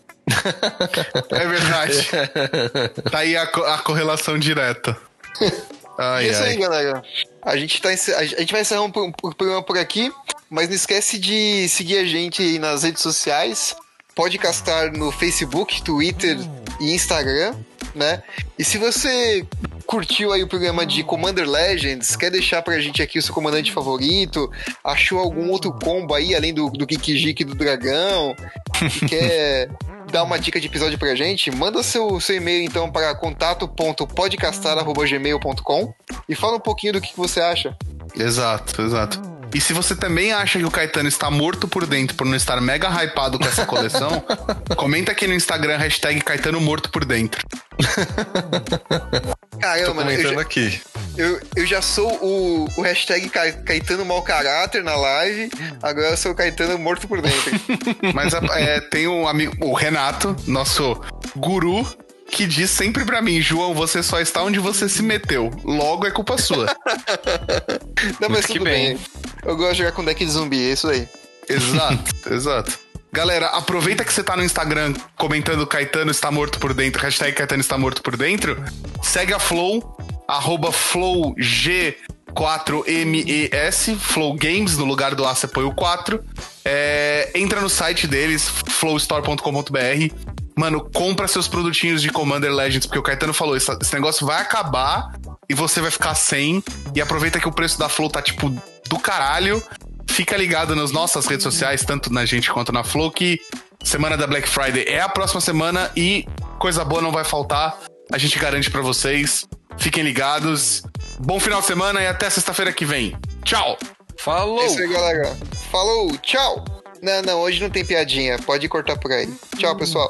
É verdade. tá aí a, co- a correlação direta. Ai, é isso aí, ai. galera. A gente, tá, a gente vai encerrar um, pro- um programa por aqui, mas não esquece de seguir a gente aí nas redes sociais. Pode castar no Facebook, Twitter e Instagram, né? E se você curtiu aí o programa de Commander Legends, quer deixar pra gente aqui o seu comandante favorito, achou algum outro combo aí, além do, do Kikijiki do Dragão, quer dar uma dica de episódio pra gente, manda seu, seu e-mail então para contato.podcastar.gmail.com e fala um pouquinho do que, que você acha. Exato, exato. E se você também acha que o Caetano está morto por dentro por não estar mega hypado com essa coleção, comenta aqui no Instagram, hashtag Caetano morto por dentro. Tô Caramba, mano, eu comentando já, aqui. eu, eu já sou o, o hashtag Ca- Caetano mau caráter na live, agora eu sou o Caetano morto por dentro. Mas é, tem um amigo, o Renato, nosso guru, que diz sempre pra mim, João, você só está onde você se meteu. Logo é culpa sua. Não, mas tudo bem. bem. Eu gosto de jogar com deck de zumbi, é isso aí. Exato, exato. Galera, aproveita que você tá no Instagram comentando Caetano está morto por dentro, hashtag Caetano está morto por dentro. Segue a Flow, arroba FlowG4MES, Flow Games, no lugar do A você põe o 4. É, entra no site deles, flowstore.com.br. Mano, compra seus produtinhos de Commander Legends, porque o Caetano falou, esse, esse negócio vai acabar e você vai ficar sem. E aproveita que o preço da Flow tá, tipo, do caralho. Fica ligado nas nossas redes sociais, tanto na gente quanto na Flow, que semana da Black Friday é a próxima semana e coisa boa não vai faltar. A gente garante pra vocês. Fiquem ligados. Bom final de semana e até sexta-feira que vem. Tchau! Falou! É isso aí, galera. Falou, tchau! Não, não, hoje não tem piadinha. Pode cortar por aí. Tchau, pessoal.